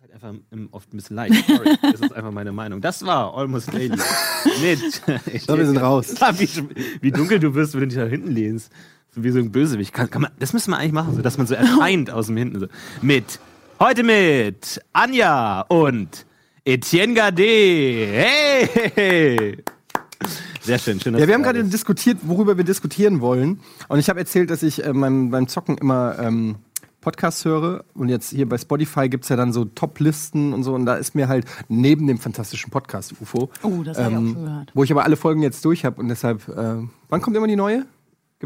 halt einfach oft ein bisschen leicht. Sorry, das ist einfach meine Meinung. Das war Almost Daily. mit. So, wir sind raus. Wie, wie dunkel du wirst, wenn du dich da hinten lehnst. So wie so ein Bösewicht. Kann, kann man, das müssen wir eigentlich machen, so dass man so erscheint aus dem Hinten. So. Mit. Heute mit Anja und Etienne Gade. Hey! Sehr schön, schön. dass Ja, wir haben gerade diskutiert, worüber wir diskutieren wollen. Und ich habe erzählt, dass ich äh, beim, beim Zocken immer ähm, Podcasts höre. Und jetzt hier bei Spotify gibt's ja dann so Top-Listen und so. Und da ist mir halt neben dem fantastischen Podcast UFO, Oh, das habe ich auch schon gehört. wo ich aber alle Folgen jetzt durch habe. Und deshalb, äh, wann kommt immer die neue?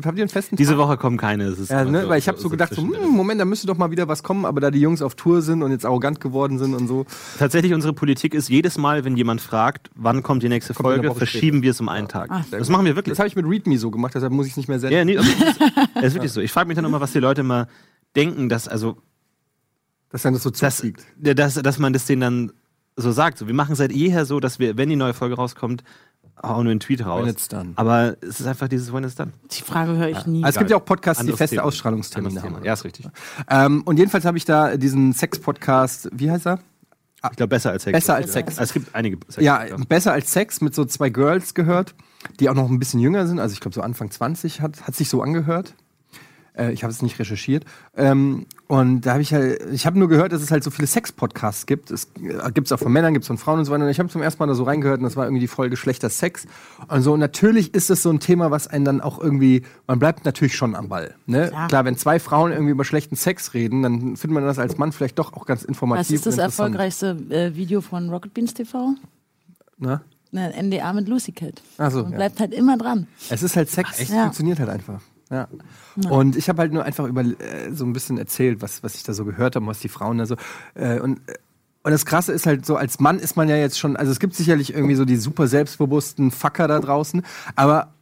Habt ihr einen festen Diese Woche kommen keine. Es ist Ja, ne? Weil ich habe so gedacht, so, hm, Moment, da müsste doch mal wieder was kommen, aber da die Jungs auf Tour sind und jetzt arrogant geworden sind und so. Tatsächlich, unsere Politik ist jedes Mal, wenn jemand fragt, wann kommt die nächste Kommt Folge, verschieben wir es um einen Tag. das machen wir wirklich. Das habe ich mit ReadMe so gemacht, deshalb muss ich es nicht mehr senden. Ja, nee, aber es ist, wirklich so. Ich frage mich dann immer, was die Leute immer denken, dass, also, Dass dann das so dass, dass, dass man das denen dann so sagt. So, wir machen seit jeher so, dass wir, wenn die neue Folge rauskommt, hauen wir einen Tweet raus. When it's done. Aber es ist einfach dieses When it's done. Die Frage höre ich nie. Also es gibt ja auch Podcasts, die Anderes feste Thema. Ausstrahlungstermine Anderes haben. Thema. Ja, ist richtig. Ähm, und jedenfalls habe ich da diesen Sex-Podcast, wie heißt er? Ich glaube, besser als Sex. Besser als Sex. Also, es gibt einige Sex. Ja, besser als Sex mit so zwei Girls gehört, die auch noch ein bisschen jünger sind. Also ich glaube so Anfang 20 hat, hat sich so angehört. Äh, ich habe es nicht recherchiert. Ähm, und da habe ich halt, ich habe nur gehört, dass es halt so viele Sex-Podcasts gibt. Es äh, gibt's auch von Männern, gibt's von Frauen und so weiter. Und ich habe zum ersten Mal da so reingehört und das war irgendwie die Folge schlechter Sex. Und so, natürlich ist es so ein Thema, was einen dann auch irgendwie, man bleibt natürlich schon am Ball. Ne? Klar. Klar, wenn zwei Frauen irgendwie über schlechten Sex reden, dann findet man das als Mann vielleicht doch auch ganz informativ. Was ist das erfolgreichste äh, Video von Rocket Beans TV? Na? Ne, NDA mit Lucy Cat. Ach so, Man ja. bleibt halt immer dran. Es ist halt Sex, es Ja. funktioniert halt einfach. Ja. Und ich habe halt nur einfach über äh, so ein bisschen erzählt, was, was ich da so gehört habe, was die Frauen da so. Äh, und, äh, und das Krasse ist halt so, als Mann ist man ja jetzt schon, also es gibt sicherlich irgendwie so die super selbstbewussten Fucker da draußen, aber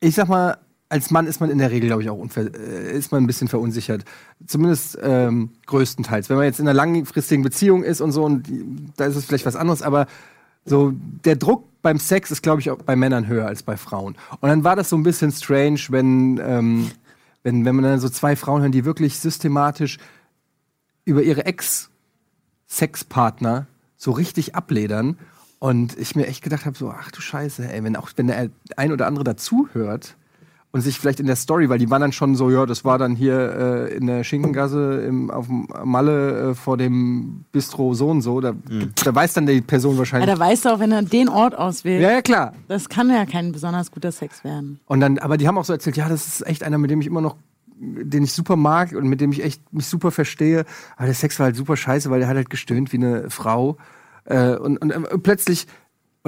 ich sag mal, als Mann ist man in der Regel, glaube ich, auch unver äh, ist man ein bisschen verunsichert. Zumindest ähm, größtenteils. Wenn man jetzt in einer langfristigen Beziehung ist und so, und die, da ist es vielleicht was anderes, aber so der Druck beim Sex ist, glaube ich, auch bei Männern höher als bei Frauen. Und dann war das so ein bisschen strange, wenn, ähm, wenn, wenn man dann so zwei Frauen hören, die wirklich systematisch über ihre Ex-Sexpartner so richtig abledern. Und ich mir echt gedacht habe, so, ach du Scheiße, ey, wenn auch wenn der ein oder andere dazuhört und sich vielleicht in der Story, weil die waren dann schon so, ja, das war dann hier äh, in der Schinkengasse im, auf dem Malle äh, vor dem Bistro so und so, da, da weiß dann die Person Ja, wahrscheinlich. da weißt du auch, wenn er den Ort auswählt, Ja, ja, klar. das kann ja kein besonders guter Sex werden. Und dann, aber die haben auch so erzählt, ja, das ist echt einer, mit dem ich immer noch, den ich super mag und mit dem ich echt mich super verstehe. Aber der Sex war halt super scheiße, weil der hat halt gestöhnt wie eine Frau. Äh, und, und äh, plötzlich,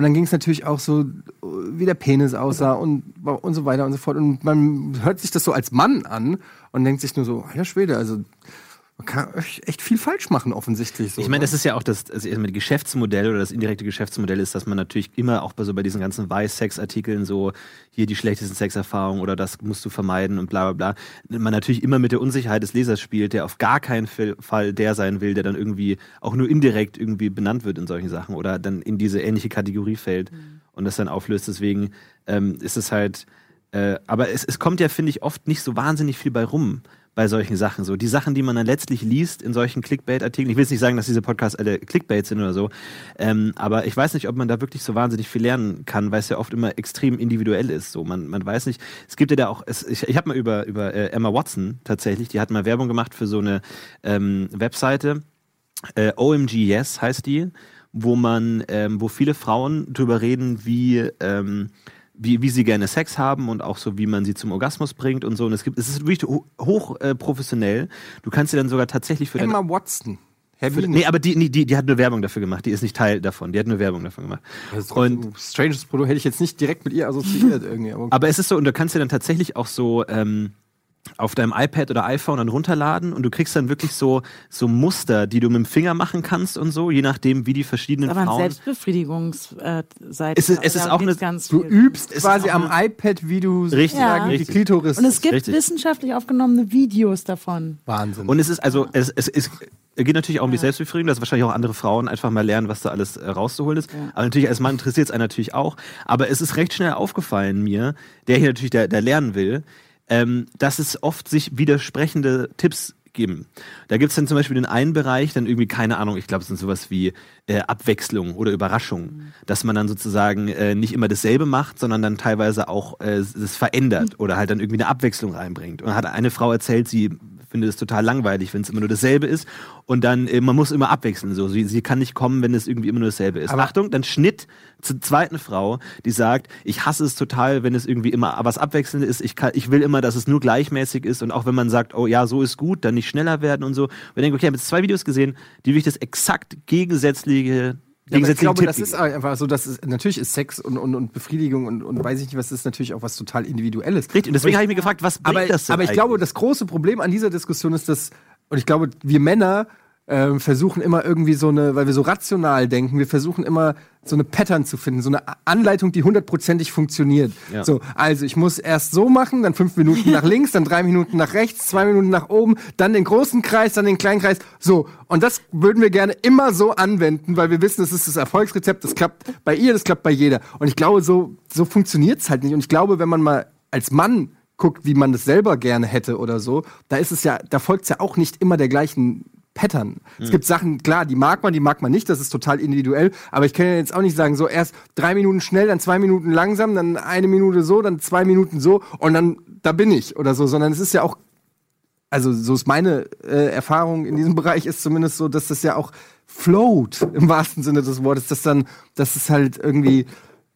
und dann ging es natürlich auch so, wie der Penis aussah und, und so weiter und so fort. Und man hört sich das so als Mann an und denkt sich nur so, alter Schwede, also man kann echt viel falsch machen, offensichtlich. So, Ich meine, ne? das ist ja auch das, also erstmal die Geschäftsmodell oder das indirekte Geschäftsmodell ist, dass man natürlich immer auch bei so bei diesen ganzen Weiß-Sex-Artikeln so hier die schlechtesten Sexerfahrungen oder das musst du vermeiden und bla bla bla. Man natürlich immer mit der Unsicherheit des Lesers spielt, der auf gar keinen Fall- der sein will, der dann irgendwie auch nur indirekt irgendwie benannt wird in solchen Sachen oder dann in diese ähnliche Kategorie fällt und das dann auflöst. Deswegen ähm, ist es halt, äh, aber es, es kommt ja, finde ich, oft nicht so wahnsinnig viel bei rum bei solchen Sachen. So die Sachen, die man dann letztlich liest in solchen Clickbait-Artikeln. Ich will jetzt nicht sagen, dass diese Podcasts alle Clickbait sind oder so, ähm, aber ich weiß nicht, ob man da wirklich so wahnsinnig viel lernen kann, weil es ja oft immer extrem individuell ist. So man, man weiß nicht. Es gibt ja da auch. Es, ich ich habe mal über über äh, Emma Watson tatsächlich. Die hat mal Werbung gemacht für so eine ähm, Webseite. Äh, OMG Yes heißt die, wo man, ähm, wo viele Frauen drüber reden, wie ähm, wie, wie sie gerne Sex haben und auch so, wie man sie zum Orgasmus bringt und so. Und es gibt, es ist wirklich ho hoch äh, professionell. Du kannst sie dann sogar tatsächlich für Emma Watson. für, Heavy Nee, aber die, nee, die, die hat nur Werbung dafür gemacht. Die ist nicht Teil davon. Die hat nur Werbung davon gemacht. Ist Und stranges Produkt hätte ich jetzt nicht direkt mit ihr assoziiert irgendwie. Aber Aber es ist so, und du kannst dir dann tatsächlich auch so ähm, auf deinem iPad oder iPhone dann runterladen und du kriegst dann wirklich so, so Muster, die du mit dem Finger machen kannst und so, je nachdem, wie die verschiedenen Aber Frauen. Selbstbefriedigungsseite. Es ist- es ist auch eine- ganz Du übst ist quasi am iPad, wie du Richtig, Ja. die richtig. Klitoris. Und es gibt Richtig. wissenschaftlich aufgenommene Videos davon. Wahnsinn. Und es ist also, es, es ist, geht natürlich auch um die Selbstbefriedigung, dass wahrscheinlich auch andere Frauen einfach mal lernen, was da alles äh, rauszuholen ist. Aber natürlich als Mann interessiert es einen natürlich auch. Aber es ist recht schnell aufgefallen mir, der hier natürlich, der, der lernen will, ähm, dass es oft sich widersprechende Tipps geben. Da gibt's dann zum Beispiel den einen Bereich, dann irgendwie, keine Ahnung, ich glaube, es sind sowas wie äh, Abwechslung oder Überraschung. Dass man dann sozusagen äh, nicht immer dasselbe macht, sondern dann teilweise auch äh, es verändert oder halt dann irgendwie eine Abwechslung reinbringt. Und hat eine Frau erzählt, sie findet es total langweilig, wenn es immer nur dasselbe ist. Und dann, äh, man muss immer abwechseln. So. Sie, sie kann nicht kommen, wenn es irgendwie immer nur dasselbe ist. Aber- Achtung, dann Schnitt zur zweiten Frau, die sagt, ich hasse es total, wenn es irgendwie immer was abwechselnd ist. Ich, kann, ich will immer, dass es nur gleichmäßig ist. Und auch wenn man sagt, oh ja, so ist gut, dann nicht schneller werden und so. Und ich denke, okay, ich habe jetzt zwei Videos gesehen, die wirklich das exakt gegensätzliche ich glaube, das ist einfach so, dass es, natürlich ist Sex und, und, und Befriedigung und, und weiß ich nicht, was ist natürlich auch was total Individuelles. Richtig, und deswegen habe ich mich gefragt, was bringt aber, das denn aber ich glaube, eigentlich? das große Problem an dieser Diskussion ist, dass, und ich glaube, wir Männer ähm, versuchen immer irgendwie so eine, weil wir so rational denken, wir versuchen immer so eine Pattern zu finden, so eine Anleitung, die hundertprozentig funktioniert. Ja. So, also ich muss erst so machen, dann fünf Minuten nach links, dann drei Minuten nach rechts, zwei Minuten nach oben, dann den großen Kreis, dann den kleinen Kreis. So, und das würden wir gerne immer so anwenden, weil wir wissen, das ist das Erfolgsrezept, das klappt bei ihr, das klappt bei jeder. Und ich glaube, so, so funktioniert's halt nicht. Und ich glaube, wenn man mal als Mann guckt, wie man das selber gerne hätte oder so, da ist es ja, da folgt ja auch nicht immer der gleichen Pattern. Es gibt Sachen, klar, die mag man, die mag man nicht, das ist total individuell, aber ich kann ja jetzt auch nicht sagen, so erst drei Minuten schnell, dann zwei Minuten langsam, dann eine Minute so, dann zwei Minuten so und dann da bin ich oder so, sondern es ist ja auch, also so ist meine äh, Erfahrung in diesem Bereich ist zumindest so, dass das ja auch float im wahrsten Sinne des Wortes, dass dann, dass es halt irgendwie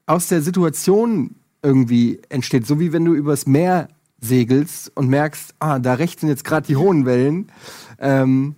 aus der Situation irgendwie entsteht, so wie wenn du übers Meer segelst und merkst, ah, da rechts sind jetzt gerade die hohen Wellen. Ähm,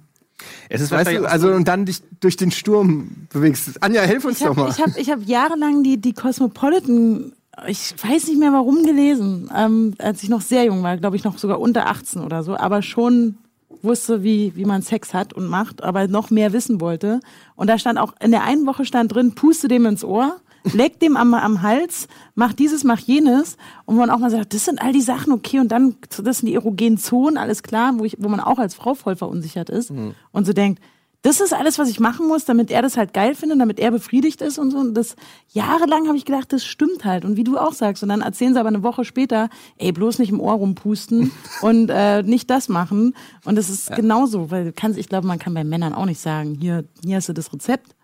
Es ist weißt du, also so- und dann dich durch den Sturm bewegst. Anja, hilf uns Ich doch habe mal. ich hab, ich hab jahrelang die, die Cosmopolitan, ich weiß nicht mehr warum gelesen, ähm, als ich noch sehr jung war, glaube ich noch sogar unter 18 oder so, aber schon wusste, wie, wie man Sex hat und macht, aber noch mehr wissen wollte. Und da stand auch, in der einen Woche stand drin, puste dem ins Ohr, leck dem am, am Hals, mach dieses, mach jenes. Und wo man auch mal sagt, das sind all die Sachen, okay, und dann, das sind die erogenen Zonen, alles klar, wo, ich, wo man auch als Frau voll verunsichert ist und so denkt, das ist alles, was ich machen muss, damit er das halt geil findet, damit er befriedigt ist und so. Und das jahrelang habe ich gedacht, das stimmt halt. Und wie du auch sagst, und dann erzählen sie aber eine Woche später, ey, bloß nicht im Ohr rumpusten und äh, nicht das machen. Und das ist genauso, weil du kannst, ich glaube, man kann bei Männern auch nicht sagen, hier, hier hast du das Rezept.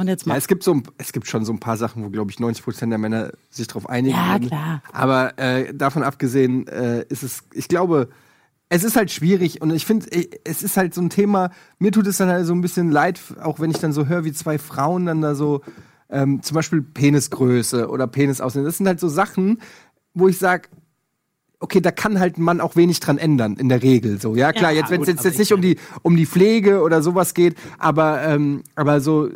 Und jetzt Ja, mal. es gibt so, es gibt schon so ein paar Sachen, wo glaube ich 90 Prozent der Männer sich darauf einigen. Ja, würden. klar. Aber äh, davon abgesehen äh, ist es, ich glaube, es ist halt schwierig und ich finde, es ist halt so ein Thema. Mir tut es dann halt so ein bisschen leid, auch wenn ich dann so höre, wie zwei Frauen dann da so ähm, zum Beispiel Penisgröße oder Penis aussehen. Das sind halt so Sachen, wo ich sage, okay, da kann halt ein Mann auch wenig dran ändern, in der Regel so. Ja, klar, Ja, jetzt, wenn es jetzt, jetzt nicht um die, um die Pflege oder sowas geht, aber, ähm, aber so,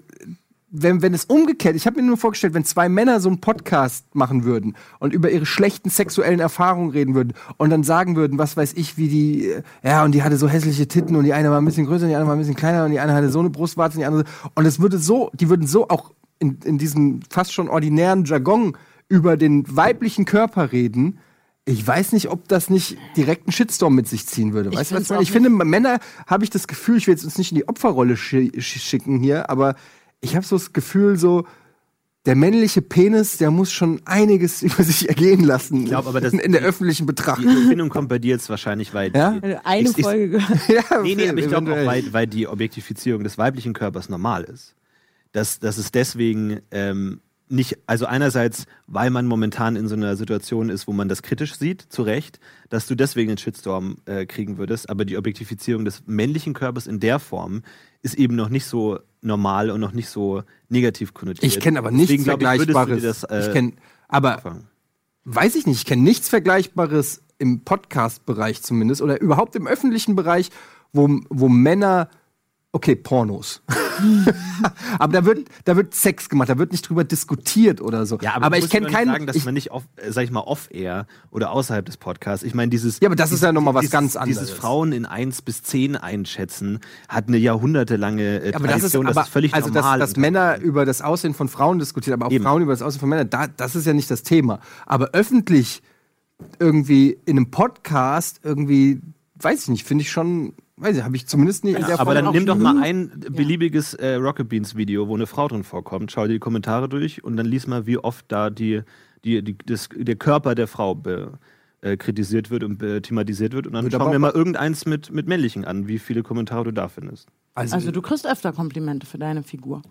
wenn, wenn es umgekehrt, ich habe mir nur vorgestellt, wenn zwei Männer so einen Podcast machen würden und über ihre schlechten sexuellen Erfahrungen reden würden und dann sagen würden, was weiß ich, wie die, äh, ja, und die hatte so hässliche Titten und die eine war ein bisschen größer und die andere war ein bisschen kleiner und die eine hatte so eine Brustwarze und die andere, und es würde so, die würden so auch in, in diesem fast schon ordinären Jargon über den weiblichen Körper reden, ich weiß nicht, ob das nicht direkt einen Shitstorm mit sich ziehen würde. Ich Weißt du, was ich meine? Ich finde, Männer habe ich das Gefühl, ich will jetzt uns nicht in die Opferrolle sch- schicken hier, aber ich habe so das Gefühl, so der männliche Penis, der muss schon einiges über sich ergehen lassen. glaub, aber das- in, in der die- öffentlichen Die Betrachtung. Empfindung kommt bei dir jetzt wahrscheinlich, weil Ja? die, Eine ich- ich- Folge gehört. ja, Nee, nee, aber ich glaube auch, weil, weil die Objektifizierung des weiblichen Körpers normal ist. Dass, dass es deswegen ähm, nicht, also einerseits, weil man momentan in so einer Situation ist, wo man das kritisch sieht, zu Recht, dass du deswegen einen Shitstorm äh, kriegen würdest, aber die Objektifizierung des männlichen Körpers in der Form ist eben noch nicht so normal und noch nicht so negativ konnotiert. Ich kenne aber nichts Deswegen, ich, Vergleichbares. dir das, äh, ich kenne, aber auffangen. weiß ich nicht, ich kenne nichts Vergleichbares im Podcast-Bereich zumindest oder überhaupt im öffentlichen Bereich, wo, wo Männer, okay, Pornos. aber da wird, da wird Sex gemacht, da wird nicht drüber diskutiert oder so. Ja, aber, du ich kenne keinen. sagen, dass ich, man nicht, off, äh, sag ich mal, off-air oder außerhalb des Podcasts. Ich meine, dieses. Ja, aber das ist ja noch mal was dieses, ganz anderes. Dieses Frauen in 1 bis 10 einschätzen hat eine jahrhundertelange äh, aber das ist, Tradition. aber, das ist völlig also normal. dass, dass Männer über das Aussehen von Frauen diskutieren, aber auch Eben. Frauen über das Aussehen von Männern, da, das ist ja nicht das Thema. Aber öffentlich irgendwie in einem Podcast irgendwie, weiß ich nicht, finde ich schon weiß ich, habe ich zumindest nicht in der Aber dann nimm doch mal ein beliebiges äh, Rocket Beans Video, wo eine Frau drin vorkommt, schau dir die Kommentare durch und dann lies mal, wie oft da die, die, die, das, der Körper der Frau be, äh, kritisiert wird und thematisiert wird. Und dann schauen wir mal irgendeins mit, mit männlichen an, wie viele Kommentare du da findest. Also du kriegst öfter Komplimente für deine Figur.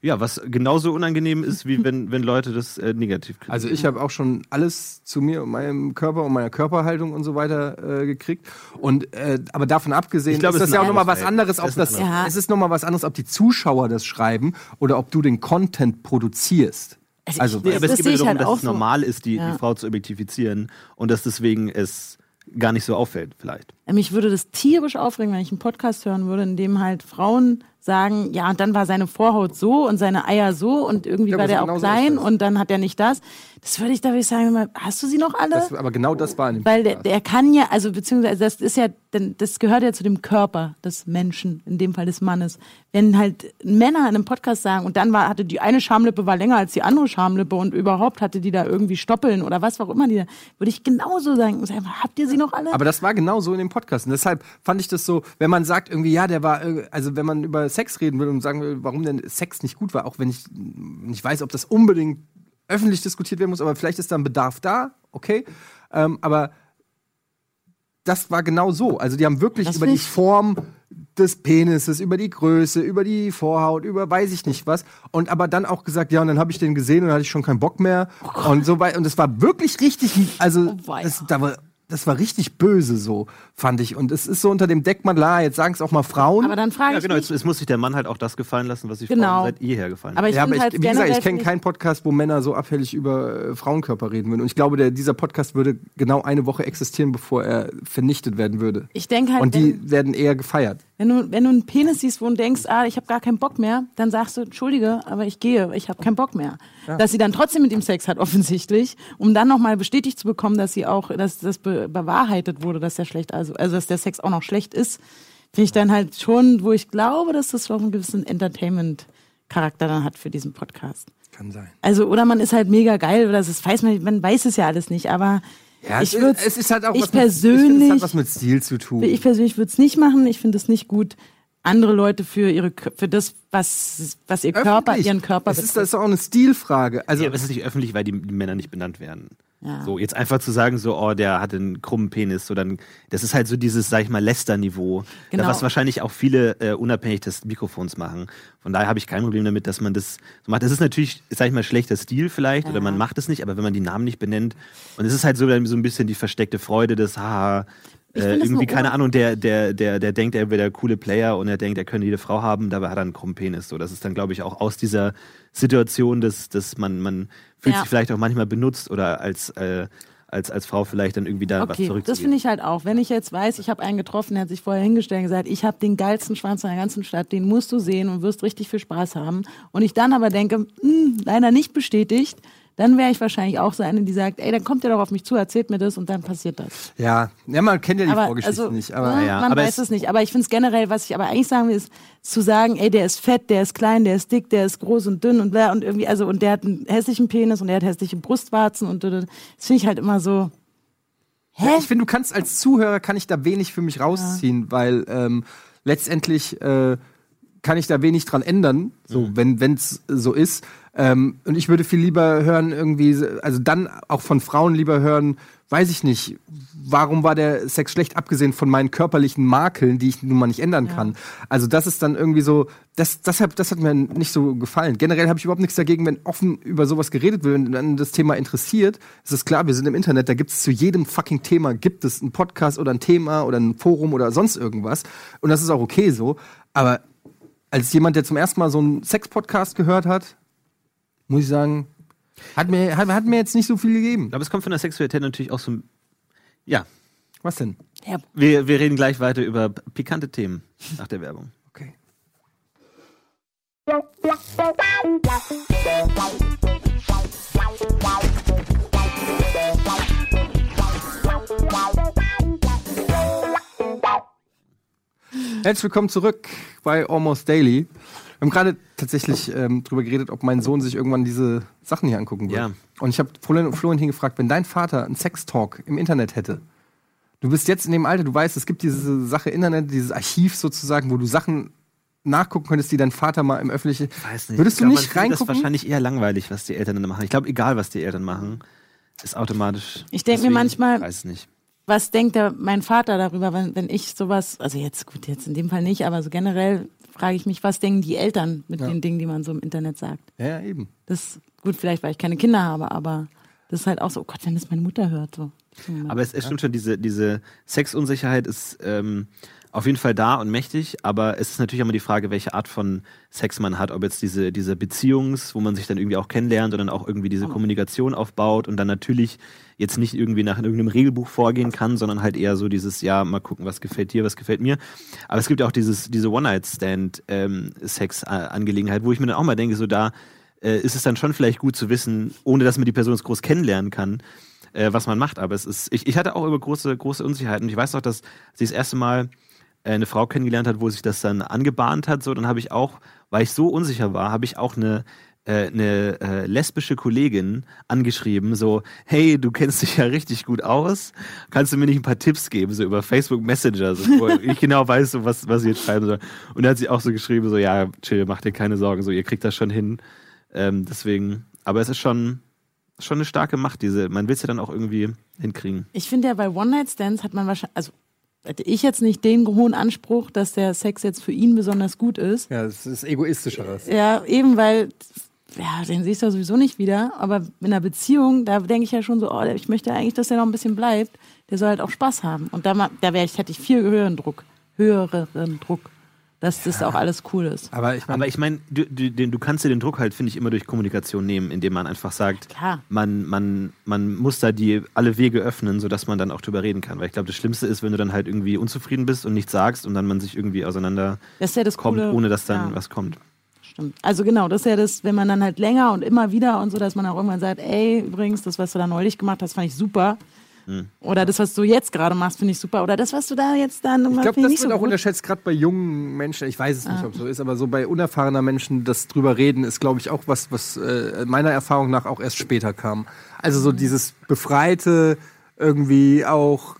Ja, was genauso unangenehm ist, wie wenn, wenn Leute das äh, negativ kritisieren. Also ich habe auch schon alles zu mir und meinem Körper und meiner Körperhaltung und so weiter äh, gekriegt. Und äh, aber davon abgesehen Ich glaube, ist es das ist ja auch nochmal was anderes anderes, ob das Es ist ein es ist nochmal was anderes, ob die Zuschauer das schreiben oder ob du den Content produzierst. Also Also, Nee, aber es geht ja ich darum, halt dass es so. normal ist, die, Ja. die Frau zu objektifizieren und dass deswegen es gar nicht so auffällt, vielleicht. Mich würde das tierisch aufregen, wenn ich einen Podcast hören würde, in dem halt Frauen sagen, ja, und dann war seine Vorhaut so und seine Eier so und irgendwie Ja, war der so auch genau so klein das. und dann hat er nicht das. Das würde ich, da würde ich sagen, hast du sie noch alle? das, aber genau das war in dem Weil der, der kann ja, also beziehungsweise das ist ja, denn das gehört ja zu dem Körper des Menschen, in dem Fall des Mannes. Wenn halt Männer in einem Podcast sagen und dann war, hatte die eine Schamlippe war länger als die andere Schamlippe und überhaupt hatte die da irgendwie Stoppeln oder was auch immer die da, würde ich genauso sagen, sagen, habt ihr sie noch alle? Aber das war genau so in dem Podcast. Und deshalb fand ich das so, wenn man sagt irgendwie, ja, der war, äh, also wenn man über Sex reden will und sagen will, warum denn Sex nicht gut war, auch wenn ich nicht weiß, ob das unbedingt öffentlich diskutiert werden muss, aber vielleicht ist da ein Bedarf da, okay. Ähm, aber das war genau so. Also die haben wirklich Das über die Form des Penises, über die Größe, über die Vorhaut, über weiß ich nicht was. Und aber dann auch gesagt, ja, und dann habe ich den gesehen und dann hatte ich schon keinen Bock mehr. und so weiter. Und es war wirklich richtig, also Oh das, da war, das war richtig böse so, fand ich. Und es ist so unter dem Deckmantel, ah, jetzt sagen es auch mal Frauen. Aber dann frage Ja, ich genau, mich, jetzt, jetzt muss sich der Mann halt auch das gefallen lassen, was sich Genau. Frauen seit jeher gefallen aber hat. ich ja, aber ich, halt wie gesagt, ich kenne keinen Podcast, wo Männer so abfällig über äh, Frauenkörper reden würden. Und ich glaube, der, dieser Podcast würde genau eine Woche existieren, bevor er vernichtet werden würde. Ich denke halt, Und die werden eher gefeiert. Wenn, du, wenn du einen Penis siehst, wo du denkst, ah, ich habe gar keinen Bock mehr, dann sagst du, Entschuldige, aber ich gehe, ich habe keinen Bock mehr. Dass sie dann trotzdem mit ihm Sex hat, offensichtlich, um dann nochmal bestätigt zu bekommen, dass sie auch, dass das be bewahrheitet wurde, dass der schlecht, also, also dass der Sex auch noch schlecht ist, finde ich dann halt schon, wo ich glaube, dass das schon einen gewissen Entertainment-Charakter dann hat für diesen Podcast. Kann sein. Also, oder man ist halt mega geil, oder das weiß man, man weiß es ja alles nicht, aber ich es, würde ist, es ist halt auch ich was mit, ich persönlich, finde, es hat was mit Stil zu tun. ich persönlich würde es nicht machen. Ich finde es nicht gut, andere Leute für ihre für das, was was ihr Körper, Öffentlich. ihren Körper es ist, das ist auch eine Stilfrage. Also Ja, aber es ist nicht öffentlich, weil die, die Männer nicht benannt werden. Ja. So, jetzt einfach zu sagen, so, oh, der hat einen krummen Penis, so dann, das ist halt so dieses, sag ich mal, Läster-Niveau, Genau. was wahrscheinlich auch viele äh, unabhängig des Mikrofons machen. Von daher habe ich kein Problem damit, dass man das so macht. Das ist natürlich, sag ich mal, schlechter Stil vielleicht, oder man macht es nicht, aber wenn man die Namen nicht benennt, und es ist halt so, dann so ein bisschen die versteckte Freude des, haha, äh, irgendwie, keine un- Ahnung, der, der, der, der denkt, er wäre der coole Player und er denkt, er könnte jede Frau haben, dabei hat er einen krummen Penis. So, das ist dann, glaube ich, auch aus dieser Situation, dass, dass man, man fühlt Ja. sich vielleicht auch manchmal benutzt oder als, äh, als, als Frau vielleicht dann irgendwie da was Okay, zurückzugeben. das finde ich halt auch. Wenn ich jetzt weiß, ich habe einen getroffen, der hat sich vorher hingestellt und gesagt, ich habe den geilsten Schwanz in der ganzen Stadt, den musst du sehen und wirst richtig viel Spaß haben. Und ich dann aber denke, hm, leider nicht bestätigt, dann wäre ich wahrscheinlich auch so eine, die sagt, ey, dann kommt ihr doch auf mich zu, erzählt mir das und dann passiert das. ja, ja, man kennt ja die aber Vorgeschichte also, nicht. Aber ja, ja, man aber weiß es- es nicht. Aber ich finde es generell, was ich aber eigentlich sagen will, ist zu sagen, ey, der ist fett, der ist klein, der ist dick, der ist groß und dünn und bla und irgendwie, also und der hat einen hässlichen Penis und der hat hässliche Brustwarzen und das finde ich halt immer so. Hä? Ja, ich finde, du kannst als Zuhörer kann ich da wenig für mich rausziehen, weil ähm, letztendlich äh, kann ich da wenig dran ändern, so wenn wenn's so ist. Ähm, und ich würde viel lieber hören irgendwie, also dann auch von Frauen lieber hören, weiß ich nicht, warum war der Sex schlecht, abgesehen von meinen körperlichen Makeln, die ich nun mal nicht ändern kann. Also das ist dann irgendwie so, das, das, hat, das hat mir nicht so gefallen. Generell habe ich überhaupt nichts dagegen, wenn offen über sowas geredet wird und dann das Thema interessiert. Es ist klar, wir sind im Internet, da gibt es zu jedem fucking Thema, gibt es einen Podcast oder ein Thema oder ein Forum oder sonst irgendwas. Und das ist auch okay so. Aber als jemand, der zum ersten Mal so einen Sex-Podcast gehört hat, muss ich sagen, hat mir, hat, hat mir jetzt nicht so viel gegeben. Aber es kommt von der Sexualität natürlich auch so. ein- Ja, Was denn? Ja, wir, wir reden gleich weiter über pikante Themen nach der Werbung. Okay. Herzlich willkommen zurück bei Almost Daily. Wir haben gerade tatsächlich ähm, drüber geredet, ob mein Sohn sich irgendwann diese Sachen hier angucken wird. Ja. Und ich habe Florian Florentin gefragt, wenn dein Vater einen Sextalk im Internet hätte, Du bist jetzt in dem Alter, du weißt, es gibt diese Sache Internet, dieses Archiv sozusagen, wo du Sachen nachgucken könntest, die dein Vater mal im öffentlichen. Weiß nicht. Würdest ich du glaub, nicht reingucken? Das ist wahrscheinlich eher langweilig, was die Eltern dann machen. Ich glaube, egal, was die Eltern machen, ist automatisch. Ich denk mir manchmal- Weiß nicht. Was denkt der, mein Vater darüber, wenn, wenn ich sowas, also jetzt gut, jetzt in dem Fall nicht, aber so generell frage ich mich, was denken die Eltern mit Ja. den Dingen, die man so im Internet sagt? Ja, ja, eben. Das gut, vielleicht weil ich keine Kinder habe, aber das ist halt auch so, oh Gott, wenn das meine Mutter hört. So. Aber es, es stimmt schon, diese, diese Sexunsicherheit ist ähm, auf jeden Fall da und mächtig, aber es ist natürlich immer die Frage, welche Art von Sex man hat, ob jetzt diese, diese Beziehungs, wo man sich dann irgendwie auch kennenlernt und dann auch irgendwie diese Kommunikation aufbaut und dann natürlich jetzt nicht irgendwie nach irgendeinem Regelbuch vorgehen kann, sondern halt eher so dieses, ja, mal gucken, was gefällt dir, was gefällt mir. Aber es gibt ja auch dieses, diese One-Night-Stand-Sex-Angelegenheit, wo ich mir dann auch mal denke, so da äh, ist es dann schon vielleicht gut zu wissen, ohne dass man die Person groß kennenlernen kann, äh, was man macht. Aber es ist, ich, ich hatte auch immer große, große Unsicherheiten. Ich weiß noch, dass sie das erste Mal äh, eine Frau kennengelernt hat, wo sich das dann angebahnt hat, so, dann habe ich auch, weil ich so unsicher war, habe ich auch eine äh, eine äh, lesbische Kollegin angeschrieben, so, hey, du kennst dich ja richtig gut aus, kannst du mir nicht ein paar Tipps geben, so über Facebook Messenger, so, wo ich genau weiß, so, was, was ich jetzt schreiben soll. Und da hat sie auch so geschrieben, so, ja, chill, mach dir keine Sorgen, so, ihr kriegt das schon hin. Ähm, deswegen, aber es ist schon, schon eine starke Macht, diese, man will es ja dann auch irgendwie hinkriegen. Ich finde ja, bei One-Night-Stands hat man wahrscheinlich, also hätte ich jetzt nicht den hohen Anspruch, dass der Sex jetzt für ihn besonders gut ist. Ja, das ist egoistischeres. Ja, eben, weil, ja, den siehst du sowieso nicht wieder. Aber in einer Beziehung, da denke ich ja schon so, oh, ich möchte eigentlich, dass der noch ein bisschen bleibt. Der soll halt auch Spaß haben. Und da, da wäre ich, hätte ich viel höheren Druck, höheren Druck, dass das auch alles cool ist. Aber ich meine, Aber ich meine, du, du, du kannst dir den Druck halt, finde ich, immer durch Kommunikation nehmen, indem man einfach sagt, man, man, man muss da die alle Wege öffnen, sodass man dann auch drüber reden kann. Weil ich glaube, das Schlimmste ist, wenn du dann halt irgendwie unzufrieden bist und nichts sagst und dann man sich irgendwie auseinander Das ist ja das kommt, Coole. ohne dass dann ja. was kommt. Stimmt. Also genau, das ist ja das, wenn man dann halt länger und immer wieder und so, dass man auch irgendwann sagt, ey, übrigens, das, was du da neulich gemacht hast, fand ich super. Hm. Oder das, was du jetzt gerade machst, finde ich super. Oder das, was du da jetzt dann ich machst, glaube, finde das ich nicht wird so auch gut. unterschätzt, gerade bei jungen Menschen. Ich weiß es nicht, ob es so ist, aber so bei unerfahrener Menschen, das drüber reden, ist, glaube ich, auch was, was äh, meiner Erfahrung nach auch erst später kam. Also so dieses befreite, irgendwie auch,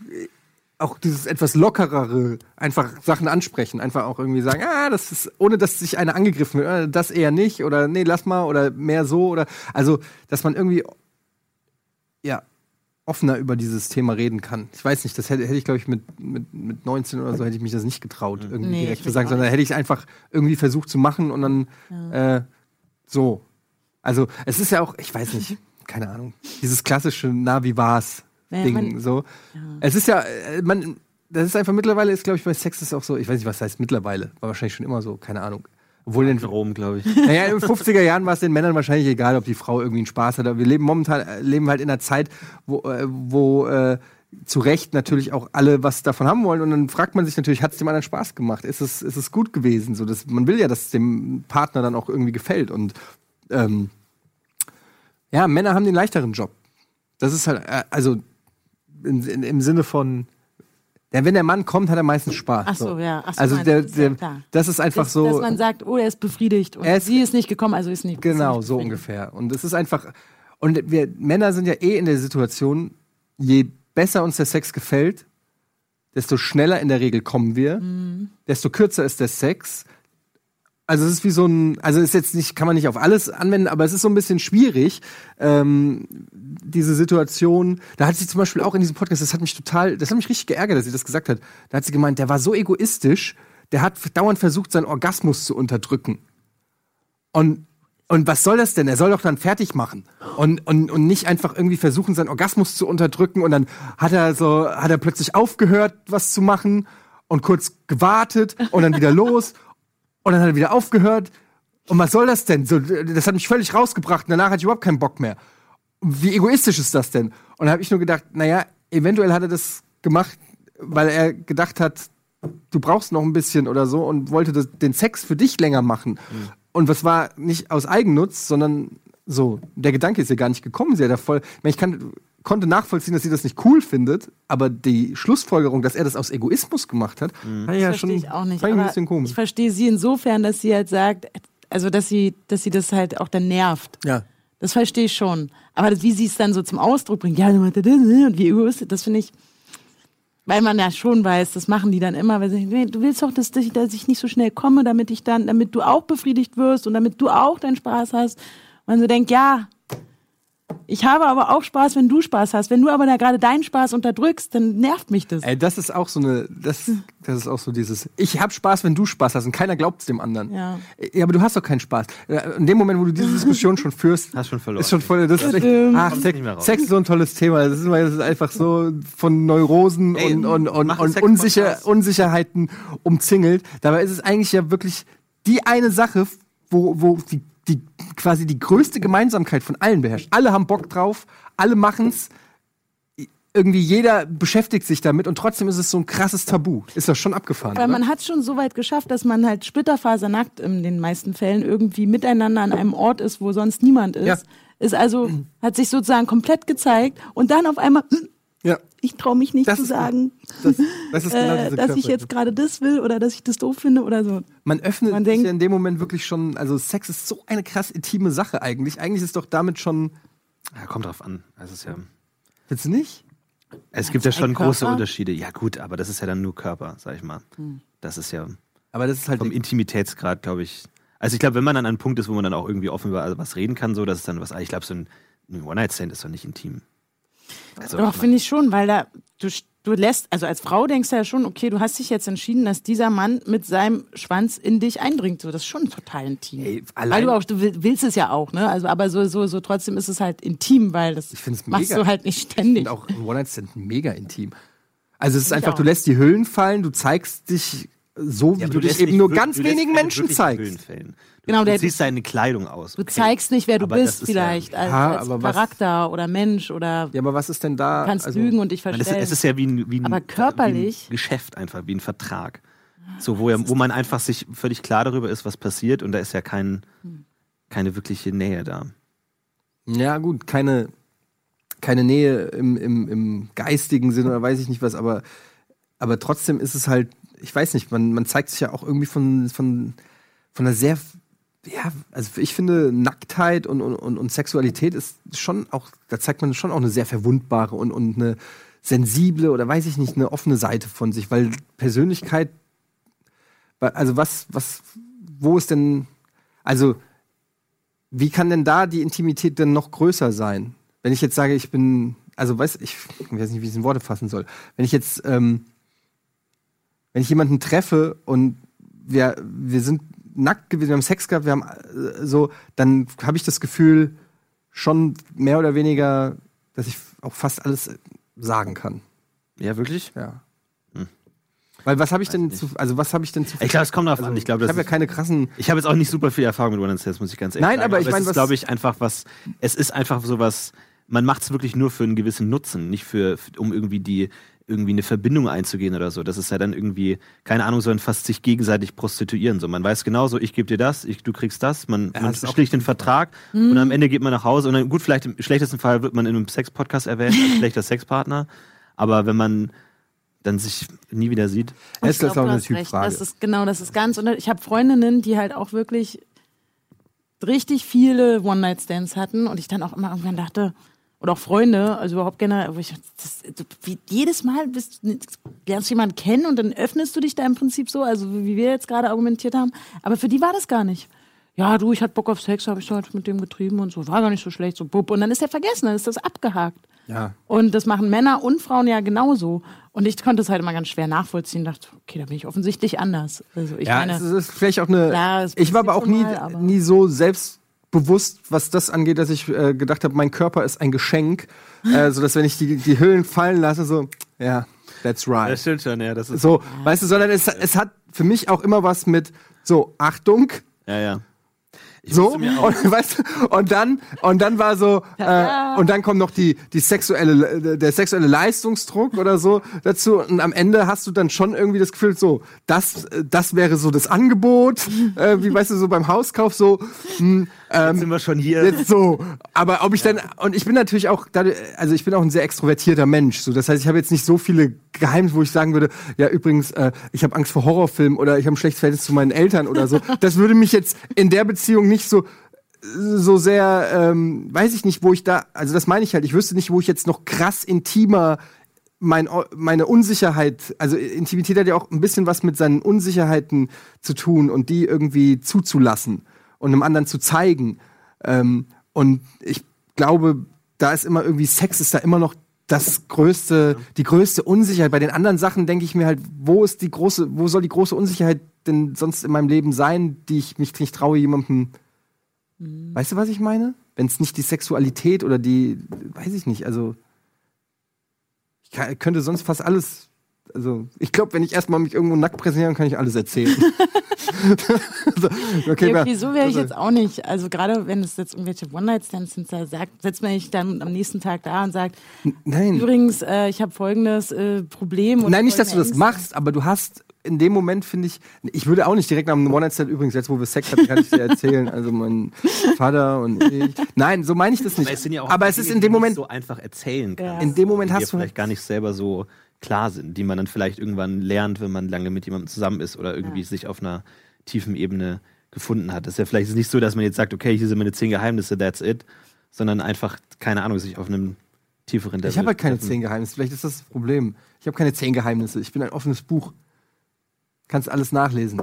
auch dieses etwas lockerere, einfach Sachen ansprechen, einfach auch irgendwie sagen, ah, das ist, ohne dass sich einer angegriffen wird, äh, das eher nicht oder nee, lass mal oder mehr so oder, also, dass man irgendwie, ja, offener über dieses Thema reden kann. Ich weiß nicht, das hätte, hätte ich, glaube ich, mit, mit, mit 19 oder so hätte ich mich das nicht getraut, irgendwie Nee, direkt zu sagen, sondern hätte ich es einfach irgendwie versucht zu machen und dann äh, so. Also es ist ja auch, ich weiß nicht, keine Ahnung, dieses klassische Na, wie war's? Ja, Ding, man- so. Es ist ja, äh, man, das ist einfach mittlerweile, ist glaube ich bei Sex ist auch so, ich weiß nicht, was heißt mittlerweile, war wahrscheinlich schon immer so, keine Ahnung. Obwohl in, Rom, glaube ich. naja, in den 50er Jahren war es den Männern wahrscheinlich egal, ob die Frau irgendwie einen Spaß hat. Aber wir leben momentan äh, leben halt in einer Zeit, wo, äh, wo äh, zu Recht natürlich auch alle was davon haben wollen. Und dann fragt man sich natürlich, hat es dem anderen Spaß gemacht? Ist es, ist es gut gewesen? So, das, man will ja, dass es dem Partner dann auch irgendwie gefällt. Und ähm, ja, Männer haben den leichteren Job. Das ist halt, äh, also in, in, im Sinne von, ja, wenn der Mann kommt, hat er meistens Spaß. Ach so, ja. Ach so, also nein, der, das ist ja der, klar. das ist einfach dass, so. Dass man sagt, oh, er ist befriedigt und Er ist- sie ist nicht gekommen, also ist nicht Genau, ist so nicht ungefähr. Und es ist einfach. Und wir Männer sind ja eh in der Situation, je besser uns der Sex gefällt, desto schneller in der Regel kommen wir, Mhm. desto kürzer ist der Sex. Also es ist wie so ein, also es ist jetzt nicht, kann man nicht auf alles anwenden, aber es ist so ein bisschen schwierig, ähm, diese Situation. Da hat sie zum Beispiel auch in diesem Podcast, das hat mich total, das hat mich richtig geärgert, dass sie das gesagt hat. Da hat sie gemeint, der war so egoistisch, der hat dauernd versucht, seinen Orgasmus zu unterdrücken. Und, und was soll das denn? Er soll doch dann fertig machen. Und, und, und nicht einfach irgendwie versuchen, seinen Orgasmus zu unterdrücken. Und dann hat er so, hat er plötzlich aufgehört, was zu machen und kurz gewartet und dann wieder los. Und dann hat er wieder aufgehört. Und was soll das denn? So, das hat mich völlig rausgebracht. Und danach hatte ich überhaupt keinen Bock mehr. Wie egoistisch ist das denn? Und da habe ich nur gedacht, naja, eventuell hat er das gemacht, weil er gedacht hat, du brauchst noch ein bisschen oder so und wollte das, den Sex für dich länger machen. Und was war nicht aus Eigennutz, sondern so, der Gedanke ist ja gar nicht gekommen. Sie hat ja voll, ich, meine, ich kann, konnte nachvollziehen, dass sie das nicht cool findet, aber die Schlussfolgerung, dass er das aus Egoismus gemacht hat, war ja Das schon verstehe ich auch nicht. ein bisschen komisch. Ich verstehe sie insofern, dass sie halt sagt, also dass sie, dass sie das halt auch dann nervt. Ja. Das verstehe ich schon. Aber das, wie sie es dann so zum Ausdruck bringt, ja, und wie egoistisch, das finde ich, Weil man ja schon weiß, das machen die dann immer, weil sie sagen, du willst doch, dass, ich- dass ich nicht so schnell komme, damit ich dann, damit du auch befriedigt wirst und damit du auch deinen Spaß hast. Und man so denkt, ja, ich habe aber auch Spaß, wenn du Spaß hast. Wenn du aber da gerade deinen Spaß unterdrückst, dann nervt mich das. Ey, das ist auch so eine, das, das ist auch so dieses, ich hab Spaß, wenn du Spaß hast und keiner glaubt es dem anderen. Ja. Ja, aber du hast doch keinen Spaß. Äh, In dem Moment, wo du diese Diskussion schon führst, Hast schon verloren. ist schon voll, das ist echt, ach, Sex. Sex ist so ein tolles Thema. Das ist, das ist einfach so von Neurosen Ey, und, und, und, und. Unsicher, Unsicherheiten umzingelt. Dabei ist es eigentlich ja wirklich die eine Sache, wo, wo die, die quasi die größte Gemeinsamkeit von allen beherrscht. Alle haben Bock drauf, alle machen's. Irgendwie jeder beschäftigt sich damit und trotzdem ist es so ein krasses Tabu. Ist das schon abgefahren? Weil oder? man hat schon so weit geschafft, dass man halt splitterfasernackt in den meisten Fällen irgendwie miteinander an einem Ort ist, wo sonst niemand ist. Ja. Ist also, hat sich sozusagen komplett gezeigt und dann auf einmal, ja, ich traue mich nicht Das zu ist- sagen, das, das ist genau äh, diese dass ich jetzt gerade das will oder dass ich das doof finde oder so. Man öffnet Man sich denkt- ja in dem Moment wirklich schon, also Sex ist so eine krass intime Sache eigentlich. Eigentlich ist doch damit schon, Ja, kommt drauf an. Also es, ist ja, willst du nicht? es gibt ja schon große Körper? Unterschiede. Ja, gut, aber das ist ja dann nur Körper, sag ich mal. Das ist ja Aber das ist halt, vom Intimitätsgrad, glaube ich. Also ich glaube, wenn man dann an einem Punkt ist, wo man dann auch irgendwie offen über was reden kann, so, das ist dann was. Ich glaube, so ein, ein One-Night-Stand ist doch nicht intim. Also, Doch, finde ich schon, weil da, du, du lässt, also als Frau denkst du ja schon, okay, du hast dich jetzt entschieden, dass dieser Mann mit seinem Schwanz in dich eindringt. So, das ist schon total intim. Ey, weil du auch, du will- willst es ja auch, ne? Also, aber so, so, so trotzdem ist es halt intim, weil das Ich find's machst mega. du halt nicht ständig. und auch ein One-Night-Stand mega intim. Also es ist Ich einfach, auch. du lässt die Hüllen fallen, du zeigst dich so, wie Ja, aber du, dich eben nur ganz du lässt wenigen Menschen zeigst. Du, Genau, du der- ziehst deine Kleidung aus. Du okay. zeigst nicht, wer du Aber bist, ist vielleicht, Ja, als, Ja, als aber was- Charakter oder Mensch oder Ja, aber was ist denn da? kannst also, lügen und dich Man, es, verstellen. es ist ja wie ein, wie ein, Aber körperlich- Wie ein Geschäft einfach, wie ein Vertrag. So, wo, er, wo man einfach sich völlig klar darüber ist, was passiert und da ist ja kein, keine wirkliche Nähe da. Ja, gut, keine, keine Nähe im, im, im geistigen Sinne oder weiß ich nicht was, aber, aber trotzdem ist es halt, ich weiß nicht, man, man zeigt sich ja auch irgendwie von, von, von einer sehr, ja, also ich finde, Nacktheit und, und, und, Sexualität ist schon auch, da zeigt man schon auch eine sehr verwundbare und, und eine sensible oder weiß ich nicht, eine offene Seite von sich, weil Persönlichkeit, also was, was, wo ist denn, also wie kann denn da die Intimität denn noch größer sein? Wenn ich jetzt sage, ich bin, also weiß ich, ich weiß nicht, wie ich es in Worte fassen soll. Wenn ich jetzt, ähm, wenn ich jemanden treffe und wir, wir sind nackt gewesen, wir haben Sex gehabt, wir haben äh, so, dann habe ich das Gefühl schon mehr oder weniger, dass ich auch fast alles äh, sagen kann. Ja, wirklich? Ja. Weil was habe ich denn zu, also was habe ich denn zu Ich glaube, es kommt darauf also, an. Ich glaube, ich habe ja keine krassen Ich habe jetzt auch nicht super viel Erfahrung mit One Night Stands, muss ich ganz ehrlich Nein, sagen. aber ich meine, glaube ich, einfach was. Es ist einfach sowas. Man macht es wirklich nur für einen gewissen Nutzen, nicht für, um irgendwie die irgendwie eine Verbindung einzugehen oder so. Das ist ja dann irgendwie, keine Ahnung, sondern fast sich gegenseitig prostituieren. So, man weiß genauso, ich gebe dir das, ich, du kriegst das, man, Ja, man schlicht den Vertrag und am Ende geht man nach Hause und dann, gut, vielleicht im schlechtesten Fall wird man in einem Sex-Podcast erwähnt als schlechter Sexpartner, aber wenn man dann sich nie wieder sieht, Und Es ist, ich glaub, glaub, auch eine. Typfrage. Das ist genau, das ist ganz. Und ich habe Freundinnen, die halt auch wirklich richtig viele One-Night-Stands hatten und ich dann auch immer irgendwann dachte, oder auch Freunde, also überhaupt generell, wo ich das, wie, jedes Mal bist, lernst du jemanden kennen und dann öffnest du dich da im Prinzip so, also wie wir jetzt gerade argumentiert haben. Aber für die war das gar nicht. Ja, du, ich hatte Bock auf Sex, habe ich heute mit dem getrieben und so, war gar nicht so schlecht, so bub. Und dann ist der vergessen, dann ist das abgehakt. Ja. Und das machen Männer und Frauen ja genauso. Und ich konnte es halt immer ganz schwer nachvollziehen. Dachte, okay, da bin ich offensichtlich anders. Also ich Ja, meine, es ist vielleicht auch eine. Es ich war aber auch nie, nie so selbstbewusst, was das angeht, dass ich äh, gedacht habe, mein Körper ist ein Geschenk. äh, so dass wenn ich die, die Hüllen fallen lasse, so, ja, that's right. stimmt schon, ja, das ist, So, weißt du, sondern es, es hat für mich auch immer was mit so, Achtung, ja, ja. Ich so, und, weißt du, und dann, und dann war so, äh, und dann kommt noch die, die sexuelle, der sexuelle Leistungsdruck oder so dazu. Und am Ende hast du dann schon irgendwie das Gefühl, so, das, äh, das wäre so das Angebot, äh, wie weißt du, so beim Hauskauf, so, hm, Jetzt sind wir schon hier. Jetzt so. Aber ob ich dann, und ich bin natürlich auch, also ich bin auch ein sehr extrovertierter Mensch. So, das heißt, ich habe jetzt nicht so viele Geheimnisse, wo ich sagen würde, ja übrigens, äh, ich habe Angst vor Horrorfilmen oder ich habe ein schlechtes Verhältnis zu meinen Eltern oder so. Das würde mich jetzt in der Beziehung nicht so so sehr, ähm, weiß ich nicht, wo ich da, also das meine ich halt, ich wüsste nicht, wo ich jetzt noch krass intimer mein, meine Unsicherheit, also Intimität hat ja auch ein bisschen was mit seinen Unsicherheiten zu tun und die irgendwie zuzulassen und einem anderen zu zeigen. Ähm, und ich glaube, da ist immer irgendwie Sex ist da immer noch das größte, die größte Unsicherheit. Bei den anderen Sachen denke ich mir halt, wo ist die große, wo soll die große Unsicherheit denn sonst in meinem Leben sein, die ich mich nicht traue, jemandem. Mhm. Weißt du, was ich meine? Wenn es nicht die Sexualität oder die, weiß ich nicht, also ich kann, könnte sonst fast alles also ich glaube, wenn ich erstmal mich irgendwo nackt präsentiere, kann ich alles erzählen. so, okay, ja, okay, so wäre ich jetzt auch nicht. Also gerade wenn es jetzt irgendwelche One-Night-Stands sind, da sagt, setzt man sich dann am nächsten Tag da und sagt, Nein. übrigens, äh, ich habe folgendes äh, Problem. Nein, nicht, dass du das machst, aber du hast in dem Moment finde ich, ich würde auch nicht direkt nach einem One-Night-Stand, übrigens, jetzt wo wir Sex hatten, kann ich dir erzählen, also mein Vater und ich. Nein, so meine ich das nicht. Aber es, ja aber es ist in dem Moment so einfach erzählen kann. In dem Moment hast du vielleicht gar nicht selber so klar sind, die man dann vielleicht irgendwann lernt, wenn man lange mit jemandem zusammen ist oder irgendwie ja. sich auf einer tiefen Ebene gefunden hat. Das ist ja vielleicht nicht so, dass man jetzt sagt, okay, hier sind meine zehn Geheimnisse, that's it, sondern einfach, keine Ahnung, sich auf einem tieferen Level. Ich habe halt keine zehn Geheimnisse, vielleicht ist das das Problem. Ich habe keine zehn Geheimnisse, ich bin ein offenes Buch. Kannst alles nachlesen.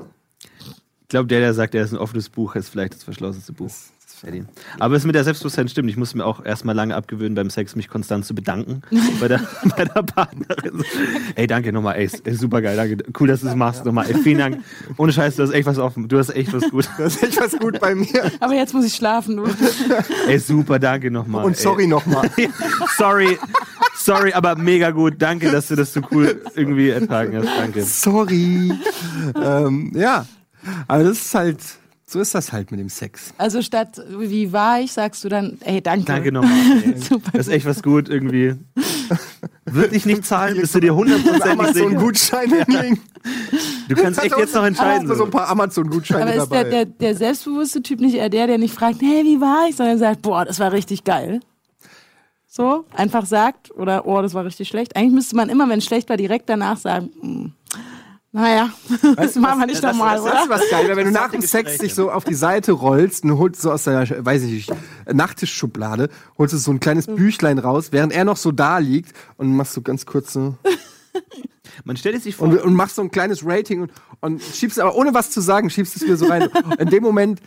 Ich glaube, der, der sagt, er ist ein offenes Buch, ist vielleicht das verschlossenste Buch. Das Eddie. Aber es mit der Selbstbewusstsein stimmt. Ich musste mir auch erstmal lange abgewöhnen, beim Sex mich konstant zu bedanken bei der, bei der Partnerin. Ey, danke nochmal, ey, ey super geil, danke. Cool, dass du es machst nochmal. Ey, vielen Dank. Ohne Scheiß, du hast echt was offen. Du hast echt was gut. Du hast echt was gut bei mir. Aber jetzt muss ich schlafen. Du. Ey, super, danke nochmal. Und sorry nochmal. sorry. Sorry, aber mega gut. Danke, dass du das so cool irgendwie ertragen hast. Danke. Sorry. ähm, ja, aber das ist halt so ist das halt mit dem Sex. Also statt wie war ich, sagst du dann, ey, danke. Danke nochmal. das ist echt was gut irgendwie. Wirklich nicht zahlen, bist du dir hundertprozentig sicher. Amazon-Gutschein hinlegen. Du kannst echt jetzt noch entscheiden. Hast du so ein paar Amazon-Gutscheine dabei. Aber ist der, der, der selbstbewusste Typ nicht eher der, der nicht fragt, hey, wie war ich, sondern sagt, boah, das war richtig geil. So, einfach sagt oder, oh, das war richtig schlecht. Eigentlich müsste man immer, wenn es schlecht war, direkt danach sagen, hm, naja, weißt du, machen wir nicht nochmal, oder? Das ist was geil, wenn du nach dem Sex dich so auf die Seite rollst und holst so aus deiner, weiß ich nicht, Nachttischschublade, holst du so ein kleines Büchlein raus, während er noch so da liegt und machst so ganz kurz so. Man stellt es sich vor. Und, und, machst so ein kleines Rating und, und schiebst aber ohne was zu sagen, schiebst es wieder so rein. In dem Moment.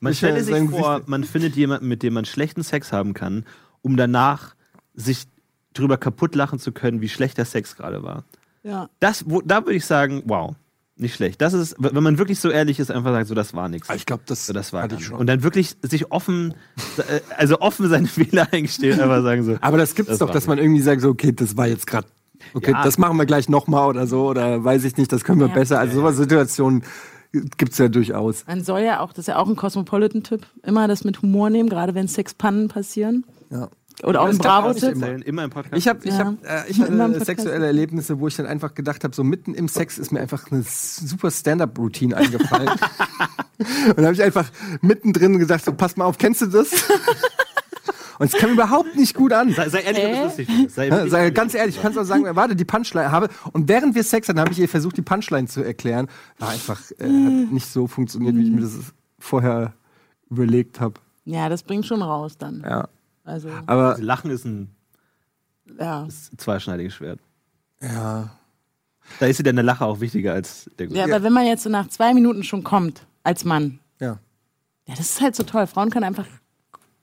Man stellt es sich vor, man findet jemanden, mit dem man schlechten Sex haben kann, um danach sich drüber kaputt lachen zu können, wie schlecht der Sex gerade war. Ja. Das, wo, da würde ich sagen, wow. Nicht schlecht. Das ist, wenn man wirklich so ehrlich ist, einfach sagt, so das war nichts. Ich glaube, das, so, das war hatte ich schon. Und dann wirklich sich offen, äh, also offen seine Fehler eingestehen, einfach sagen so. Aber das gibt's das doch, dass man irgendwie sagt, so, okay, das war jetzt gerade, okay, ja. das machen wir gleich nochmal oder so, oder weiß ich nicht, das können wir ja. besser. Also sowas Situationen gibt's ja durchaus. Man soll ja auch, das ist ja auch ein Cosmopolitan-Tipp, immer das mit Humor nehmen, gerade wenn Sexpannen passieren. Ja. Oder auch im Bravo-Tipp? Immer im Podcast. Ich habe ich ja. hab, äh, ich hatte sexuelle Erlebnisse, wo ich dann einfach gedacht habe, so mitten im Sex ist mir einfach eine super Stand-up-Routine eingefallen. und da habe ich einfach mittendrin gesagt, so pass mal auf, kennst du das? Und es kam überhaupt nicht gut an. Sei, sei ehrlich, äh? lustig. Sei, ja, sei ganz ehrlich, ich kann es auch sagen, warte, die Punchline habe. Und während wir Sex hatten, habe ich ihr versucht, die Punchline zu erklären. War einfach, äh, hat nicht so funktioniert, wie ich mir das vorher überlegt habe. Ja, das bringt schon raus dann. Ja. Also, aber also Lachen ist ein, ja. ist ein zweischneidiges Schwert. Ja. Da ist dir deine Lache auch wichtiger als der Gute. Ja, aber wenn man jetzt so nach zwei Minuten schon kommt, als Mann. Ja. Ja, das ist halt so toll. Frauen können einfach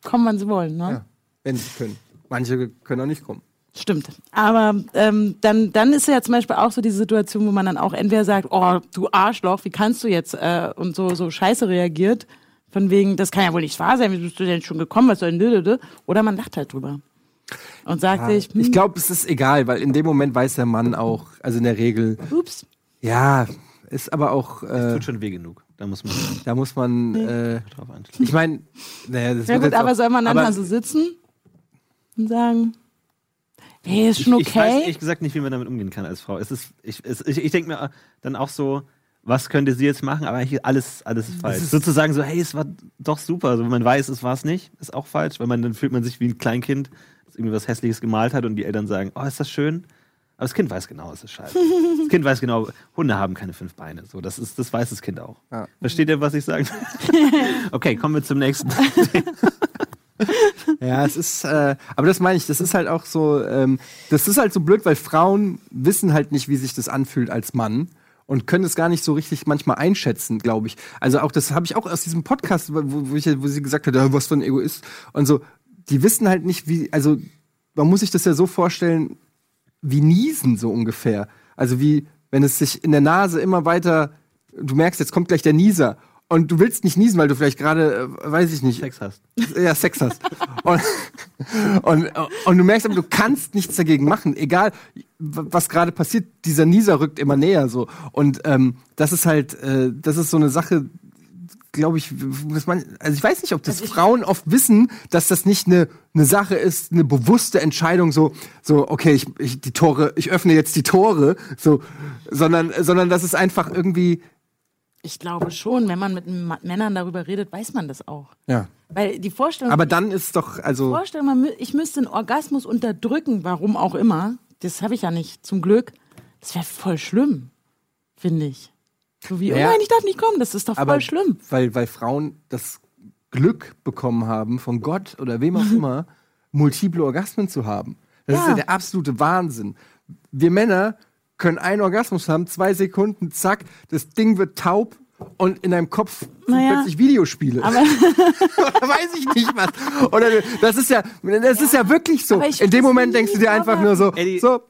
kommen, wann sie wollen, ne? Ja, wenn sie können. Manche können auch nicht kommen. Stimmt. Aber ähm, dann, dann ist ja zum Beispiel auch so die Situation, wo man dann auch entweder sagt, oh, du Arschloch, wie kannst du jetzt äh, und so, so scheiße reagiert. Von wegen, das kann ja wohl nicht wahr sein, wie bist du denn schon gekommen, was soll denn Oder man lacht halt drüber. Und sagt ja, sich, hm. Ich glaube, es ist egal, weil in dem Moment weiß der Mann auch, also in der Regel. Ups. Ja, ist aber auch. Äh, das tut schon weh genug. Da muss man. Da muss man. Äh, ich meine, naja, das Ja gut, aber auch, soll man dann mal so sitzen und sagen, hey, ist schon okay? Ich, ich weiß ehrlich gesagt nicht, wie man damit umgehen kann als Frau. Es ist, ich, es, ich, ich denke mir dann auch so, was könnte sie jetzt machen, aber eigentlich alles, alles ist falsch. Ist Sozusagen so, hey, es war doch super. Also wenn man weiß, es war es nicht, ist auch falsch, weil man dann fühlt man sich wie ein Kleinkind, das irgendwie was Hässliches gemalt hat und die Eltern sagen, oh, ist das schön? Aber das Kind weiß genau, es ist scheiße. Das Kind weiß genau, Hunde haben keine fünf Beine. So, das, ist, das weiß das Kind auch. Ja. Versteht ihr, was ich sage? okay, kommen wir zum nächsten. Ja, es ist, äh, aber das meine ich, das ist halt auch so, ähm, das ist halt so blöd, weil Frauen wissen halt nicht, wie sich das anfühlt als Mann und können es gar nicht so richtig manchmal einschätzen, glaube ich. Also auch das habe ich auch aus diesem Podcast, wo, wo, ich, wo sie gesagt hat, ja, was für ein Egoist und so. Die wissen halt nicht, wie, also man muss sich das ja so vorstellen, wie Niesen so ungefähr. Also wie, wenn es sich in der Nase immer weiter, du merkst, jetzt kommt gleich der Nieser und du willst nicht niesen, weil du vielleicht gerade, äh, weiß ich nicht, Sex hast. ja, Sex hast. und, und, und du merkst aber, du kannst nichts dagegen machen, egal was gerade passiert, dieser Nieser rückt immer näher so. Und ähm, das ist halt, äh, das ist so eine Sache, glaube ich, dass man, also ich weiß nicht, ob das Frauen oft wissen, dass das nicht eine, eine Sache ist, eine bewusste Entscheidung, so, so, okay, ich, ich die Tore, ich öffne jetzt die Tore, so, sondern, sondern dass es einfach irgendwie, Ich glaube schon, wenn man mit Männern darüber redet, weiß man das auch. ja. Weil die Vorstellung, Aber dann ist doch, also. Vorstellung man mü- ich müsste einen Orgasmus unterdrücken, warum auch immer, das habe ich ja nicht, zum Glück. Das wäre voll schlimm, finde ich. So wie, Ja. oh nein, ich darf nicht kommen, das ist doch voll aber schlimm. Weil, weil Frauen das Glück bekommen haben, von Gott oder wem auch immer, multiple Orgasmen zu haben. Das ist Ja. ja der absolute Wahnsinn. Wir Männer können einen Orgasmus haben, zwei Sekunden, zack, das Ding wird taub und in deinem Kopf sind Naja. plötzlich Videospiele. Aber Oder weiß ich nicht was. Oder das ist ja, das ist ja wirklich so. Ich In dem Moment denkst du dir einfach nur so, Eddie, so,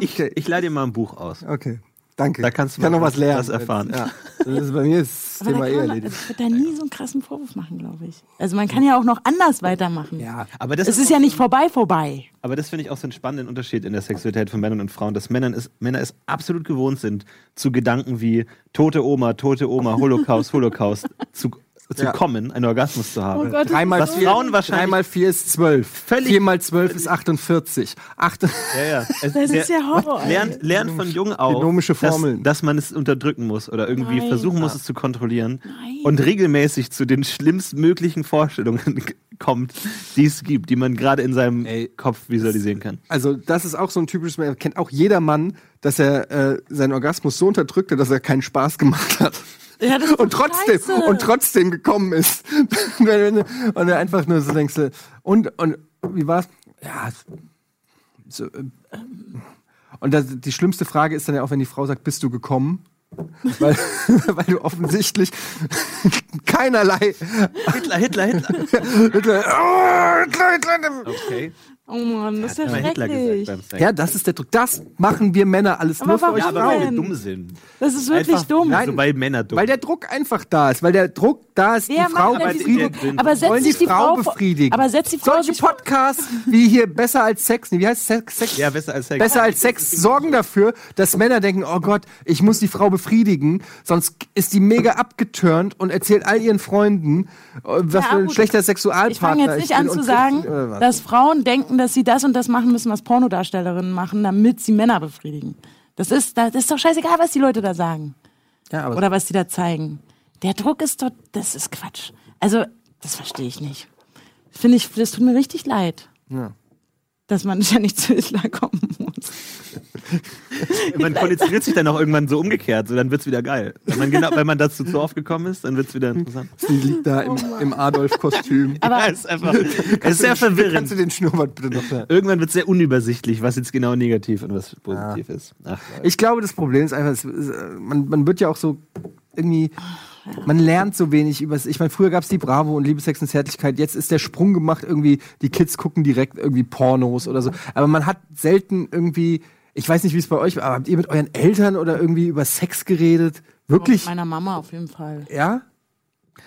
Ich, okay. ich leih dir mal ein Buch aus. Okay. Danke. Da kannst du ich kann noch was lernen. was erfahren. Ja. Das ist, bei mir ist das Aber Thema da eh man, erledigt. ich würde da nie so einen krassen Vorwurf machen, glaube ich. Also man kann ja auch noch anders weitermachen. Ja. Aber das Es ist ja nicht vorbei, vorbei. Aber das finde ich auch so einen spannenden Unterschied in der Sexualität von Männern und Frauen, dass Männern es, Männer es absolut gewohnt sind, zu Gedanken wie tote Oma, tote Oma, Holocaust, Holocaust zu, zu Ja. kommen, einen Orgasmus zu haben. Oh Gott, Drei mal Was vier, Frauen wahrscheinlich- drei mal vier ist zwölf. Völlig- Vier mal zwölf ist 48. Acht, Ja, ja. Es, Das ist ja Horror. Lernt, lernt von jung auf, Genomische dass, Formeln. dass man es unterdrücken muss oder irgendwie Nein. versuchen muss, es zu kontrollieren Nein. und regelmäßig zu den schlimmstmöglichen Vorstellungen kommt, die es gibt, die man gerade in seinem Ey. Kopf visualisieren kann. also das ist auch so ein typisches, kennt auch jeder Mann, dass er äh, seinen Orgasmus so unterdrückte, dass er keinen Spaß gemacht hat. Ja, Und trotzdem, scheiße. und trotzdem gekommen ist. und er einfach nur so denkst, du, und, und wie war's? Ja, so, äh, und das, die schlimmste Frage ist dann ja auch, wenn die Frau sagt, bist du gekommen? weil, weil du offensichtlich keinerlei Hitler, Hitler, Hitler. Hitler, oh, Hitler, Hitler. Okay. Oh Mann, das ist ja schrecklich. Ja, das ist der Druck. Das machen wir Männer alles Aber nur für euch Frauen. weil wir dumm sind. Das ist wirklich Einfach, dumm. Nein. So bei Männer dumm. Weil der Druck einfach da ist, weil der Druck da ist, Wer die Frau befriedigen. Druck? Aber setzt die sich die Frau befriedigen. Aber setzt die Frau Solche Podcasts wie hier besser als Sex, wie heißt Sex? Sex? ja, besser als Sex. Besser als Sex sorgen dafür, dass Männer denken, oh Gott, ich muss die Frau befriedigen, sonst ist die mega abgeturnt und erzählt all ihren Freunden, äh, was Ja, für ein gut. schlechter Ich fange Sexualpartner jetzt nicht an zu sagen, dass Frauen denken, dass sie das und das machen müssen, was Pornodarstellerinnen machen, damit sie Männer befriedigen. Das ist, das ist doch scheißegal, was die Leute da sagen. ja, aber Oder was die da zeigen. Der Druck ist dort, das ist Quatsch. Also, das verstehe ich nicht. Finde ich, das tut mir richtig leid, ja. dass man ständig zu Hitler kommen muss. Man konditioniert sich dann auch irgendwann so umgekehrt, so dann wird's wieder geil. Wenn man, genau, wenn man dazu zu oft gekommen ist, dann wird's wieder interessant. sie liegt da im, im Adolf-Kostüm. Aber ja, ist einfach, es ist sehr verwirrend. Kannst du den Schnurrbart bitte noch da? Irgendwann wird es sehr unübersichtlich, was jetzt genau negativ und was positiv ist. Ach, Ich glaube, das Problem ist einfach, es äh, man, man wird ja auch so irgendwie, man lernt so wenig über Ich meine, früher gab es die Bravo und Liebe, Sex und Zärtlichkeit. Jetzt ist der Sprung gemacht, irgendwie, die Kids gucken direkt irgendwie Pornos oder so. Aber man hat selten irgendwie, ich weiß nicht, wie es bei euch war, aber habt ihr mit euren Eltern oder irgendwie über Sex geredet? Wirklich? Mit meiner Mama auf jeden Fall. Ja?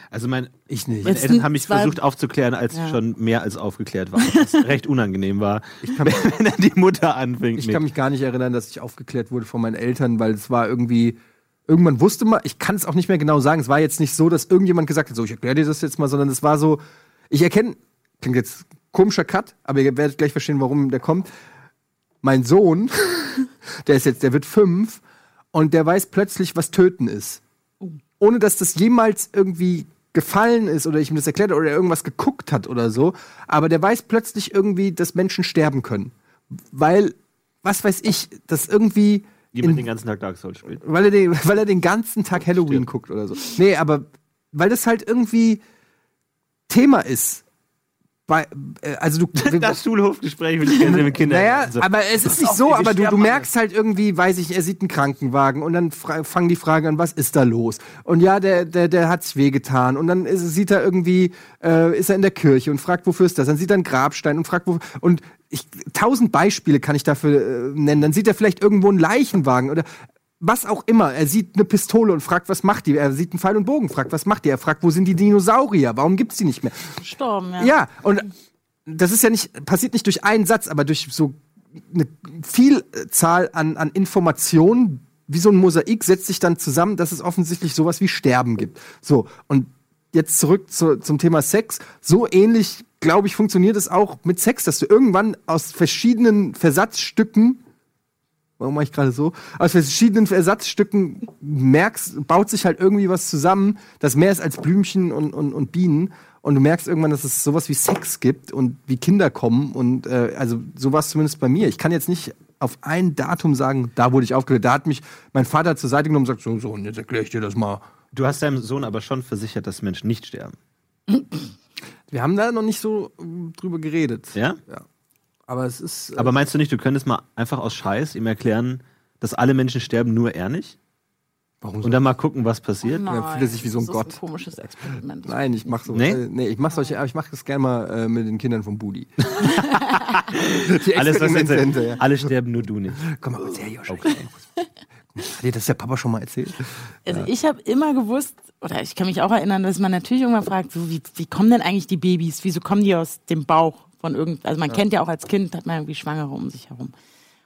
also mein, Ich nicht. meine Eltern haben mich versucht aufzuklären, als Ja. ich schon mehr als aufgeklärt war. Was recht unangenehm war, wenn dann die Mutter anfängt. Ich mit- kann mich gar nicht erinnern, dass ich aufgeklärt wurde von meinen Eltern, weil es war irgendwie. Irgendwann wusste man, ich kann es auch nicht mehr genau sagen. Es war jetzt nicht so, dass irgendjemand gesagt hat, so, ich erkläre dir das jetzt mal, sondern es war so, ich erkenne, klingt jetzt komischer Cut, aber ihr werdet gleich verstehen, warum der kommt. Mein Sohn, der ist jetzt, der wird fünf und der weiß plötzlich, was Töten ist. Ohne dass das jemals irgendwie gefallen ist oder ich ihm das erklärt habe oder er irgendwas geguckt hat oder so. Aber der weiß plötzlich irgendwie, dass Menschen sterben können. Weil, was weiß ich, das irgendwie. jemand den ganzen Tag Dark Souls spielt. weil er, den, weil er den ganzen Tag Halloween Stimmt. guckt oder so. Nee, aber weil das halt irgendwie Thema ist. Bei, äh, also du, Das Schulhofgespräch will ich gerne mit Kindern. naja, Also, aber es ist nicht so, aber du, du merkst halt irgendwie, weiß ich, er sieht einen Krankenwagen und dann fangen die Fragen an, was ist da los? Und ja, der, der, der hat sich wehgetan und dann ist, sieht er irgendwie, äh, ist er in der Kirche und fragt, wofür ist das? Dann sieht er einen Grabstein und fragt, wo, und ich, tausend Beispiele kann ich dafür äh, nennen. Dann sieht er vielleicht irgendwo einen Leichenwagen oder was auch immer. Er sieht eine Pistole und fragt, was macht die? Er sieht einen Pfeil und Bogen, fragt, was macht die? Er fragt, wo sind die Dinosaurier? Warum gibt's die nicht mehr? Gestorben, ja. Ja, und das ist ja nicht, passiert nicht durch einen Satz, aber durch so eine Vielzahl an, an Informationen, wie so ein Mosaik, setzt sich dann zusammen, dass es offensichtlich sowas wie Sterben gibt. So, und jetzt zurück zu, zum Thema Sex. So ähnlich, glaube ich, funktioniert es auch mit Sex, dass du irgendwann aus verschiedenen Versatzstücken Warum mache ich gerade so? Aus verschiedenen Ersatzstücken merkst, baut sich halt irgendwie was zusammen, das mehr ist als Blümchen und, und, und Bienen. Und du merkst irgendwann, dass es sowas wie Sex gibt und wie Kinder kommen. Und äh, also sowas zumindest bei mir. Ich kann jetzt nicht auf ein Datum sagen, da wurde ich aufgehört. Da hat mich mein Vater zur Seite genommen und sagt, so, so, und jetzt erkläre ich dir das mal. du hast deinem Sohn aber schon versichert, dass Menschen nicht sterben. Wir haben da noch nicht so drüber geredet. Ja? Aber es ist. Äh, Aber meinst du nicht, du könntest mal einfach aus Scheiß ihm erklären, dass alle Menschen sterben, nur er nicht? warum so? Und dann mal gucken, was passiert? Nein, fühlt er sich wie so ein das Gott. Ist ein komisches Experiment. Nein, ich mach so. Nee? Äh, nee, ich mach solche, aber ich mach das gerne mal äh, mit den Kindern vom Budi. Alles, was Experimente, ja. jetzt, alle sterben, nur du nicht. Komm mal kurz her, Josh. Hat dir das der Papa schon mal erzählt? Also ich habe immer gewusst, oder ich kann mich auch erinnern, dass man natürlich irgendwann fragt, so, wie, wie kommen denn eigentlich die Babys? Wieso kommen die aus dem Bauch von irgend, also man kennt ja auch als Kind, hat man irgendwie Schwangere um sich herum.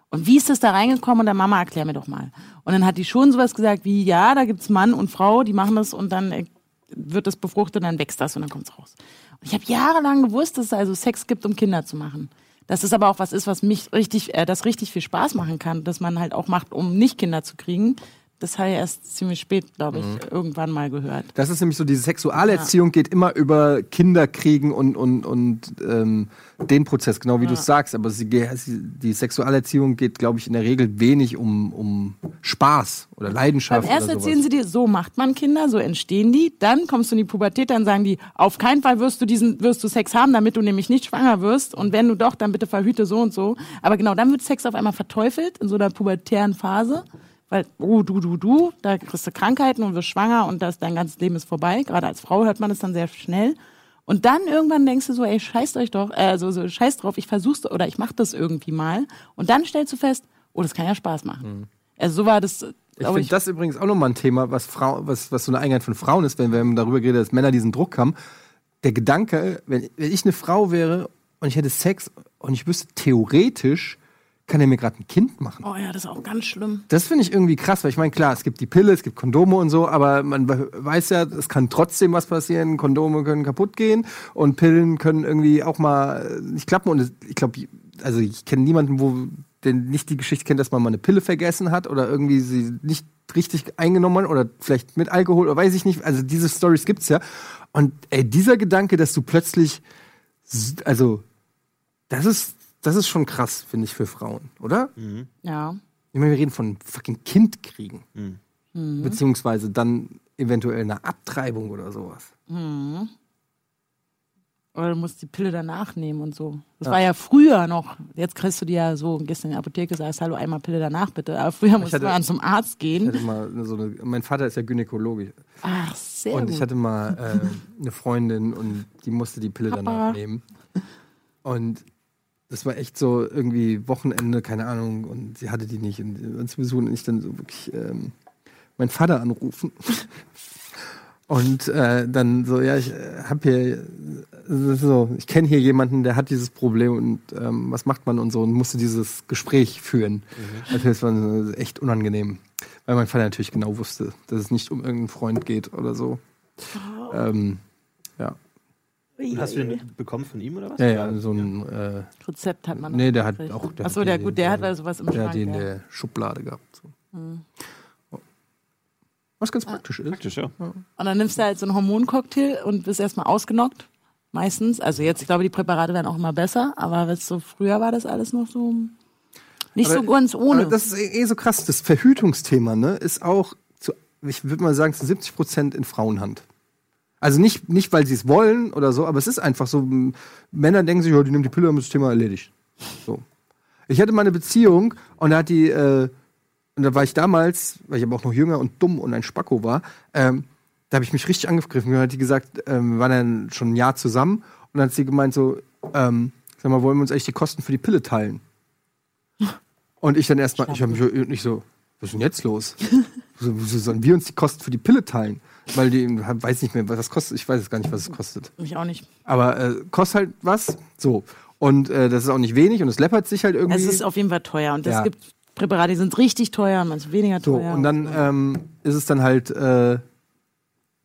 Und wie ist das da reingekommen? Und der Mama, erklär mir doch mal. Und dann hat die schon sowas gesagt wie, ja, da gibt's Mann und Frau, die machen das und dann äh, wird das befruchtet und dann wächst das und dann kommt's raus. Und ich habe jahrelang gewusst, dass es also Sex gibt, um Kinder zu machen. Dass es aber auch was ist, was mich richtig, äh, das richtig viel Spaß machen kann, dass man halt auch macht, um nicht Kinder zu kriegen. Das habe ich erst ziemlich spät, glaube ich, irgendwann mal gehört. Das ist nämlich so, diese Sexualerziehung geht immer über Kinderkriegen und, und, und ähm, den Prozess, genau wie du es sagst. Aber sie, die Sexualerziehung geht, glaube ich, in der Regel wenig um, um Spaß oder Leidenschaft. Beim ersten erzählen sie dir, so macht man Kinder, so entstehen die. Dann kommst du in die Pubertät, dann sagen die, auf keinen Fall wirst du diesen, wirst du Sex haben, damit du nämlich nicht schwanger wirst. Und wenn du doch, dann bitte verhüte so und so. Aber genau, dann wird Sex auf einmal verteufelt in so einer pubertären Phase. Weil, oh, du, du, du, da kriegst du Krankheiten und wirst schwanger und das, dein ganzes Leben ist vorbei. Gerade als Frau hört man das dann sehr schnell. Und dann irgendwann denkst du so, ey, scheißt euch doch, äh, so, so, scheiß drauf, ich versuch's oder ich mach das irgendwie mal. Und dann stellst du fest, oh, das kann ja Spaß machen. Also so war das, Ich finde das übrigens auch nochmal ein Thema, was, Frau, was, was so eine Eigenheit von Frauen ist, wenn wir darüber geredet dass Männer diesen Druck haben. Der Gedanke, wenn, wenn ich eine Frau wäre und ich hätte Sex und ich wüsste, theoretisch kann er mir gerade ein Kind machen. Oh ja, das ist auch ganz schlimm. Das finde ich irgendwie krass, weil ich meine, klar, es gibt die Pille, es gibt Kondome und so, aber man we- weiß ja, es kann trotzdem was passieren. Kondome können kaputt gehen und Pillen können irgendwie auch mal nicht klappen. Und ich glaube, also ich kenne niemanden, wo der nicht die Geschichte kennt, dass man mal eine Pille vergessen hat oder irgendwie sie nicht richtig eingenommen hat oder vielleicht mit Alkohol oder weiß ich nicht. Also diese Stories gibt's ja. Und ey, dieser Gedanke, dass du plötzlich, also das ist, das ist schon krass, finde ich, für Frauen, oder? Ja. Ich meine, wir reden von fucking Kind kriegen. Beziehungsweise dann eventuell eine Abtreibung oder sowas. Oder du musst die Pille danach nehmen und so. Das war ja früher noch. Jetzt kriegst du die ja so, gehst in die Apotheke, sagst, hallo, einmal Pille danach bitte. Aber früher musste hatte- man zum Arzt Ich gehen. hatte mal so eine, mein Vater ist ja Gynäkologe Ach, sehr und gut. ich hatte mal äh, eine Freundin und die musste die Pille Papa. danach nehmen. Und das war echt so irgendwie Wochenende, keine Ahnung, und sie hatte die nicht. Und uns besuchen und ich dann so wirklich ähm, meinen Vater anrufen. Und äh, dann so, ja, ich äh, habe hier, äh, so, ich kenne hier jemanden, der hat dieses Problem und ähm, was macht man und so und musste dieses Gespräch führen. Also das war äh, echt unangenehm, weil mein Vater natürlich genau wusste, dass es nicht um irgendeinen Freund geht oder so. Ähm, ja. Hast du den bekommen von ihm oder was? ja, ja, so ein, äh, Rezept hat man. nee, der hat gekriegt. auch, der Ach so, hat der, gut, der hat also was im der hat Schrank. die in ja. der Schublade gehabt. So. Was ganz praktisch ist. Praktisch, ja. Und dann nimmst du halt so einen Hormoncocktail und bist erstmal ausgenockt. Meistens. Also jetzt, ich glaube, die Präparate werden auch immer besser, aber was so früher war das alles noch so nicht Aber- so ganz ohne. Das ist eh eh so krass. Das Verhütungsthema ne, ist auch, zu, ich würde mal sagen, zu 70 Prozent in Frauenhand. Also nicht, nicht weil sie es wollen oder so, aber es ist einfach so, Männer denken sich, ja, die nehmen die Pille, dann ist das Thema erledigt. So. Ich hatte mal eine Beziehung und da hat die, äh, und da war ich damals, weil ich aber auch noch jünger und dumm und ein Spacko war, ähm, da habe ich mich richtig angegriffen. Da hat die gesagt, ähm, wir waren dann schon ein Jahr zusammen und dann hat sie gemeint so, ähm, sag mal, wollen wir uns eigentlich die Kosten für die Pille teilen? Und ich dann erstmal, ich habe mich nicht so, was ist denn jetzt los? Wieso sollen wir uns die Kosten für die Pille teilen? Weil die, weiß nicht mehr, was das kostet. Ich weiß es gar nicht, was es kostet. Mich auch nicht. Aber äh, kostet halt was. So. Und äh, das ist auch nicht wenig und es läppert sich halt irgendwie. Es ist auf jeden Fall teuer. Und es Ja. gibt Präparate, die sind richtig teuer und manche weniger so. teuer. Und dann ähm, ist es dann halt äh,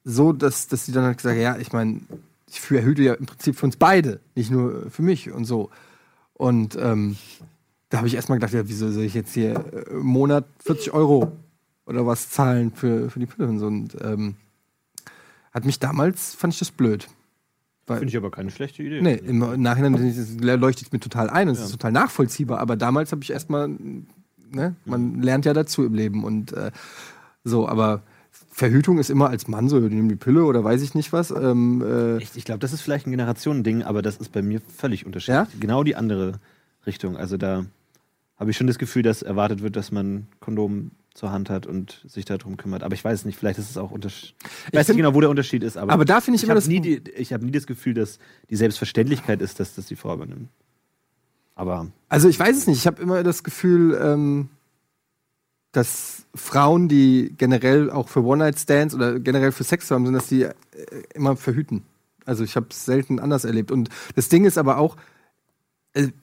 so, dass, dass die dann halt gesagt ja, ich meine, ich verhüte ja im Prinzip für uns beide, nicht nur für mich und so. Und ähm, da habe ich erstmal gedacht, ja, wieso soll ich jetzt hier äh, im Monat 40 Euro oder was zahlen für, für die Pille und so. Und ähm, hat mich damals, fand ich das blöd. Finde ich aber keine schlechte Idee. Nee, im Nachhinein leuchtet es mir total ein und es ist total nachvollziehbar. Aber damals habe ich erstmal, ne, man lernt ja dazu im Leben und äh, so, aber Verhütung ist immer als Mann so, nehmen die Pille oder weiß ich nicht was. Ähm, äh, Ich, ich glaube, das ist vielleicht ein Generationending, aber das ist bei mir völlig unterschiedlich. Ja? Genau die andere Richtung. Also da habe ich schon das Gefühl, dass erwartet wird, dass man Kondom zur Hand hat und sich darum kümmert. Aber ich weiß es nicht, vielleicht ist es auch unterschiedlich. Ich weiß nicht genau, wo der Unterschied ist. Aber, Aber da finde ich immer habe das- nie, die, ich habe nie das Gefühl, dass die Selbstverständlichkeit ist, dass das die Frau übernimmt. Aber Also ich weiß es nicht. Ich habe immer das Gefühl, ähm, dass Frauen, die generell auch für One-Night-Stands oder generell für Sex haben, sind, dass die äh, immer verhüten. Also ich habe es selten anders erlebt. Und das Ding ist aber auch,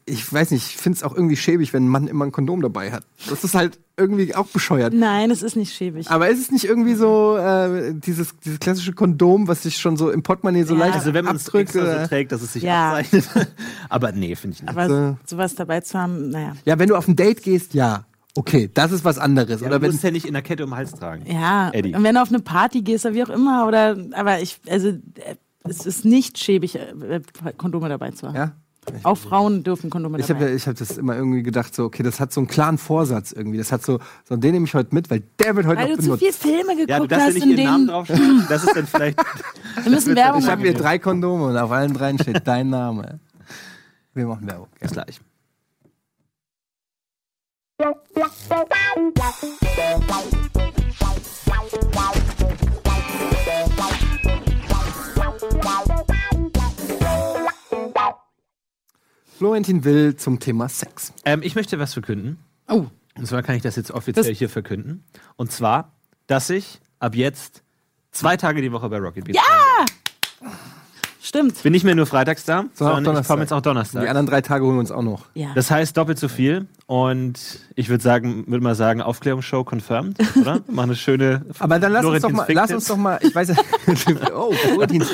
ich weiß nicht, ich finde es auch irgendwie schäbig, wenn ein Mann immer ein Kondom dabei hat. Das ist halt irgendwie auch bescheuert. Nein, es ist nicht schäbig. Aber ist es nicht irgendwie so äh, dieses, dieses klassische Kondom, was sich schon so im Portemonnaie so Ja. leicht also wenn man es abdrückt? extra oder- so trägt, dass es sich Ja. abzeichnet. Aber nee, finde ich nicht. Aber so. sowas dabei zu haben, naja. ja, wenn du auf ein Date gehst, ja. Okay, das ist was anderes. Ja, oder du wenn musst ja nicht in der Kette um den Hals tragen. Ja, Eddie. und wenn du auf eine Party gehst oder wie auch immer, oder, aber ich, also, äh, es ist nicht schäbig, äh, Kondome dabei zu haben. ja? Auch Frauen dürfen Kondome Ich habe ich hab das immer irgendwie gedacht, so, okay, das hat so einen klaren Vorsatz irgendwie. Das hat so, so den nehme ich heute mit, weil der wird heute Weil noch du zu benutzt. viel Filme geguckt Ja, du darfst ja hast, nicht in ihren Namen denen draufschreiben. Das ist dann vielleicht. wir müssen Werbung Ich habe machen. hier drei Kondome und auf allen dreien steht dein Name. Wir machen Werbung. Ja. Bis gleich. Florentin will zum Thema Sex. Ähm, ich möchte was verkünden. Oh, Und zwar kann ich das jetzt offiziell Das- hier verkünden. Und zwar, dass ich ab jetzt zwei Tage die Woche bei Rocket Beans stimmt. bin. nicht mehr nur freitags da, Sondern auch sondern ich Donnerstag. komme jetzt auch Die Donnerstag. anderen drei Tage holen wir uns auch noch. Ja. Das heißt doppelt so viel. Und ich würde sagen, würde mal sagen, Aufklärungsshow confirmed, oder? Mach eine schöne. Aber dann lass uns doch mal, lass uns doch mal, ich weiß ja, oh, Florentins.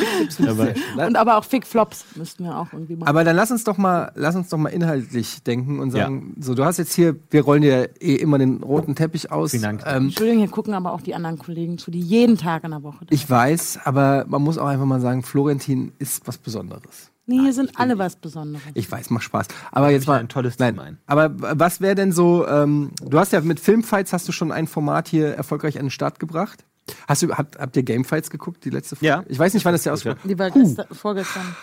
Und aber auch Fick Flops müssten wir auch irgendwie machen. Aber dann lass uns doch mal, lass uns doch mal inhaltlich denken und sagen, so du hast jetzt hier, wir rollen dir eh immer den roten Teppich aus. Vielen Dank. Ähm, Entschuldigung, hier gucken aber auch die anderen Kollegen zu, die jeden Tag in der Woche. ich weiß, aber man muss auch einfach mal sagen, Florentin ist was Besonderes. nee, hier sind alle was Besonderes. Ich weiß, macht Spaß. Aber jetzt mal ein tolles nein, Team ein. Aber was wäre denn so? Ähm, du hast ja mit Filmfights hast du schon ein Format hier erfolgreich an den Start gebracht. Hast du habt, habt ihr Gamefights geguckt die letzte Folge? Ja. Ich weiß nicht, wann das ja ausgeht. Die war Huh. gestern, vorgestern.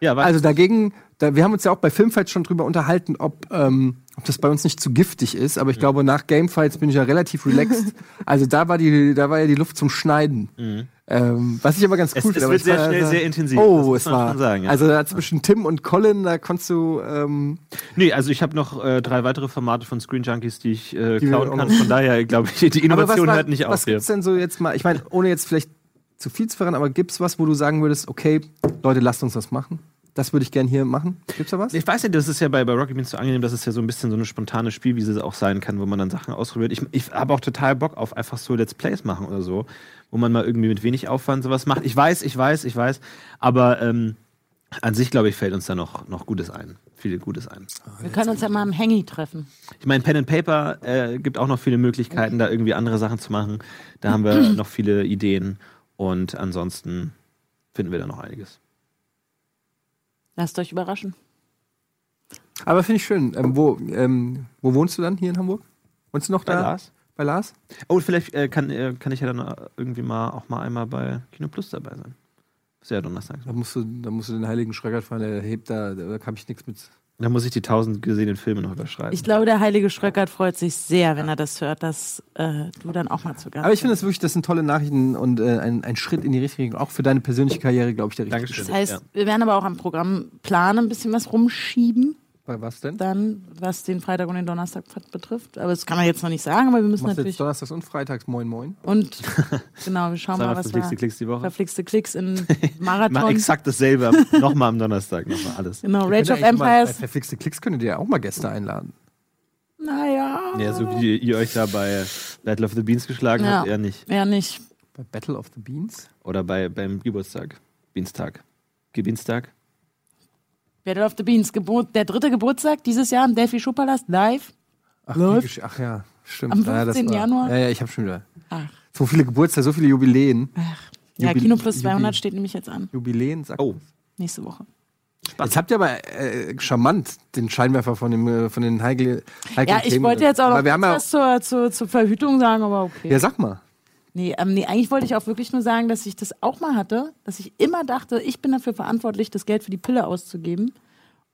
Ja, warte. Also dagegen, da, wir haben uns ja auch bei Filmfights schon drüber unterhalten, ob, ähm, ob das bei uns nicht zu giftig ist. Aber ich glaube, nach Gamefights bin ich ja relativ relaxed. also da war die, da war ja die Luft zum Schneiden. Ähm, was ich aber ganz. Es- cool es finde. aber wird ich sehr war- schnell sehr intensiv, Oh, es war. sagen, ja. Also da zwischen Tim und Colin, da konntest du. Ähm, nee, also ich habe noch äh, drei weitere Formate von Screen Junkies, die ich äh, Die klauen kann. Von daher glaube ich, die Innovation war- hört nicht Was auf hier. gibt's denn so jetzt mal? Ich meine, ohne jetzt vielleicht zu viel zu verraten, aber gibt's was, wo du sagen würdest, okay, Leute, lasst uns das machen? Das würde ich gern hier machen. Gibt's da was? Ich weiß nicht, das ist ja bei, bei Rocket Beans so angenehm, dass es ja so ein bisschen so eine spontane Spielwiese auch sein kann, wo man dann Sachen ausprobiert. Ich, ich habe auch total Bock auf einfach so Let's Plays machen oder so, wo man mal irgendwie mit wenig Aufwand sowas macht. Ich weiß, ich weiß, ich weiß, aber ähm, an sich, glaube ich, fällt uns da noch, noch Gutes ein. Viel Gutes ein. Wir können uns ja mal im Hangy treffen. Ich meine, Pen and Paper äh, gibt auch noch viele Möglichkeiten, da irgendwie andere Sachen zu machen. Da haben wir noch viele Ideen und ansonsten finden wir da noch einiges. Lasst euch überraschen. Aber finde ich schön. Ähm, wo, ähm, wo wohnst du dann hier in Hamburg? Wohnst du noch Bei da? Lars? Bei Lars? Oh, vielleicht äh, kann, äh, kann ich ja dann irgendwie mal auch mal einmal bei Kino Plus dabei sein. Ist ja Donnerstag. Da musst du, da musst du den heiligen Schröckert fahren, der hebt da, da habe ich nichts mit. Da muss ich die tausend gesehenen Filme noch überschreiben. Ich glaube, der heilige Schröckert freut sich sehr, wenn er das hört, dass äh, du dann auch mal zu Gast Aber ich finde das wirklich, das sind tolle Nachrichten und äh, ein, ein Schritt in die richtige Richtung. Auch für deine persönliche Karriere, glaube ich, der richtige Dankeschön. Das heißt, Ja. wir werden aber auch am Programmplan ein bisschen was rumschieben, Bei was denn? dann, was den Freitag und den Donnerstag betrifft. Aber das kann man jetzt noch nicht sagen, aber wir müssen Machst du jetzt natürlich. donnerstags und freitags Moin Moin? Und genau, wir schauen mal, was verflixte wir. Klicks die Woche. Verflixte Klicks in Mach Marathon. exakt dasselbe. Nochmal am Donnerstag. Nochmal alles. Genau, Rage of eigentlich Mal, bei Empires. verflixte Klicks könnt ihr ja auch mal Gäste einladen. Naja. Ja, so wie ihr euch da bei Battle of the Beans geschlagen Ja. habt, eher nicht. Ja, nicht. Bei Battle of the Beans? Oder bei, beim Geburtstag. Beanstag. Gebienstag. Battle of the Beans, Geburt, der dritte Geburtstag dieses Jahr im Delphi Schuhpalast live. Ach, Läuft. Ach ja, stimmt. Am Ja, das 15. war- Januar? Ja, ja, ich habe schon wieder. Ach. So viele Geburtstage, so viele Jubiläen. Ja, Jubil- Kino plus Jubil- 200 steht nämlich jetzt an. Jubiläen, sagt Oh. Nächste Woche. Jetzt habt ihr aber äh, charmant den Scheinwerfer von, dem, äh, von den Heikle, Ja, ich wollte jetzt auch noch Aber wir haben ja, was zur, zur, zur Verhütung sagen, aber okay. ja, sag mal. Nee, ähm, nee, eigentlich wollte ich auch wirklich nur sagen, dass ich das auch mal hatte, dass ich immer dachte, ich bin dafür verantwortlich, das Geld für die Pille auszugeben.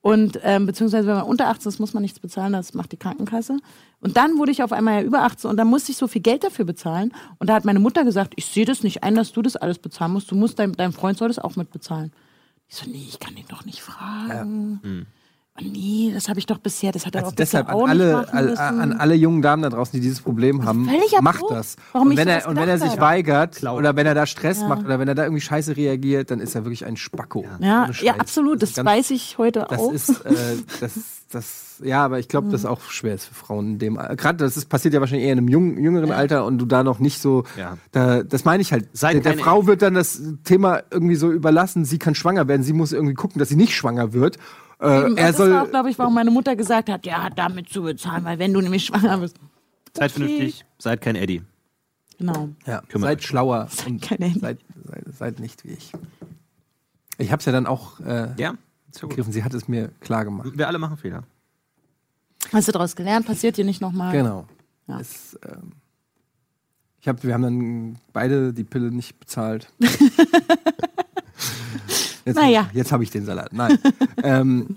Und ähm, beziehungsweise wenn man unter 18 ist, muss man nichts bezahlen, das macht die Krankenkasse. Und dann wurde ich auf einmal ja über 18 und dann musste ich so viel Geld dafür bezahlen. Und da hat meine Mutter gesagt, ich sehe das nicht ein, dass du das alles bezahlen musst. Du musst, dein, dein Freund soll das auch mitbezahlen. Ich so, nee, ich kann den doch nicht fragen. Und nee, das habe ich doch bisher, das hat er Also bisher deshalb an auch alle, all, an alle jungen Damen da draußen, die dieses Problem haben, macht das. warum und ich wenn er und wenn er sich weigert oder wenn er da Stress macht oder wenn er da irgendwie scheiße reagiert, dann ist er wirklich ein Spacko. ja, ja, absolut, das, ist ganz- weiß ich heute Das auch. ist, äh, das, das, ja, aber ich glaube, das ist auch schwer ist für Frauen in dem Gerade das ist, passiert ja wahrscheinlich eher in einem jung, jüngeren Alter und du da noch nicht so, Ja. da, das meine ich halt. Seid der, der Frau wird dann das Thema irgendwie so überlassen, sie kann schwanger werden, sie muss irgendwie gucken, dass sie nicht schwanger wird. Äh, Eben, er das soll, war auch, glaube ich, warum meine Mutter gesagt hat, ja, damit zu bezahlen, weil wenn du nämlich schwanger bist. Seid Okay. vernünftig. Seid kein Eddie. Genau. ja, Kümmert seid euch. schlauer und kein Handy. seid, seid, seid nicht wie ich. Ich habe es ja dann auch äh, Ja, begriffen, sie hat es mir klar gemacht. Wir alle machen Fehler. Hast du daraus gelernt? Passiert dir nicht nochmal? Genau. Ja. Es, ähm, ich hab, wir haben dann beide die Pille nicht bezahlt. Jetzt, Naja. Jetzt habe ich den Salat. Nein. ähm,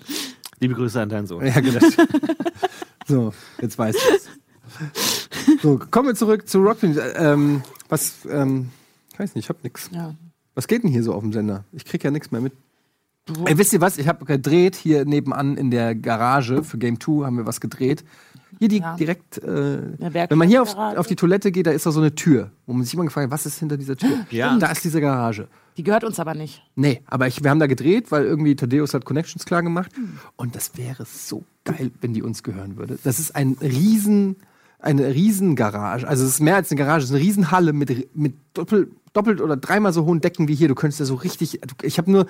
Liebe Grüße an deinen Sohn. ja, genau. so, jetzt weißt du So, kommen wir zurück zu Rockfield. Ähm, was, ähm, ich weiß nicht, ich hab nix. Ja. Was geht denn hier so auf dem Sender? Ich krieg ja nichts mehr mit. Ey, wisst ihr was? Ich habe gedreht hier nebenan in der Garage für Game 2 haben wir was gedreht. Hier die Ja. direkt, äh, wenn man hier auf, auf die Toilette geht, da ist da so eine Tür, wo man sich immer gefragt hat, was ist hinter dieser Tür? Ja. Da ist diese Garage. Die gehört uns aber nicht. Nee, aber ich, wir haben da gedreht, weil irgendwie Thaddeus hat Connections klar gemacht. Und das wäre so geil, wenn die uns gehören würde. Das ist ein riesen, eine riesen Garage. Also es ist mehr als eine Garage, es ist eine riesen Halle mit, mit doppelt, doppelt oder dreimal so hohen Decken wie hier. Du könntest da so richtig, du- ich habe nur,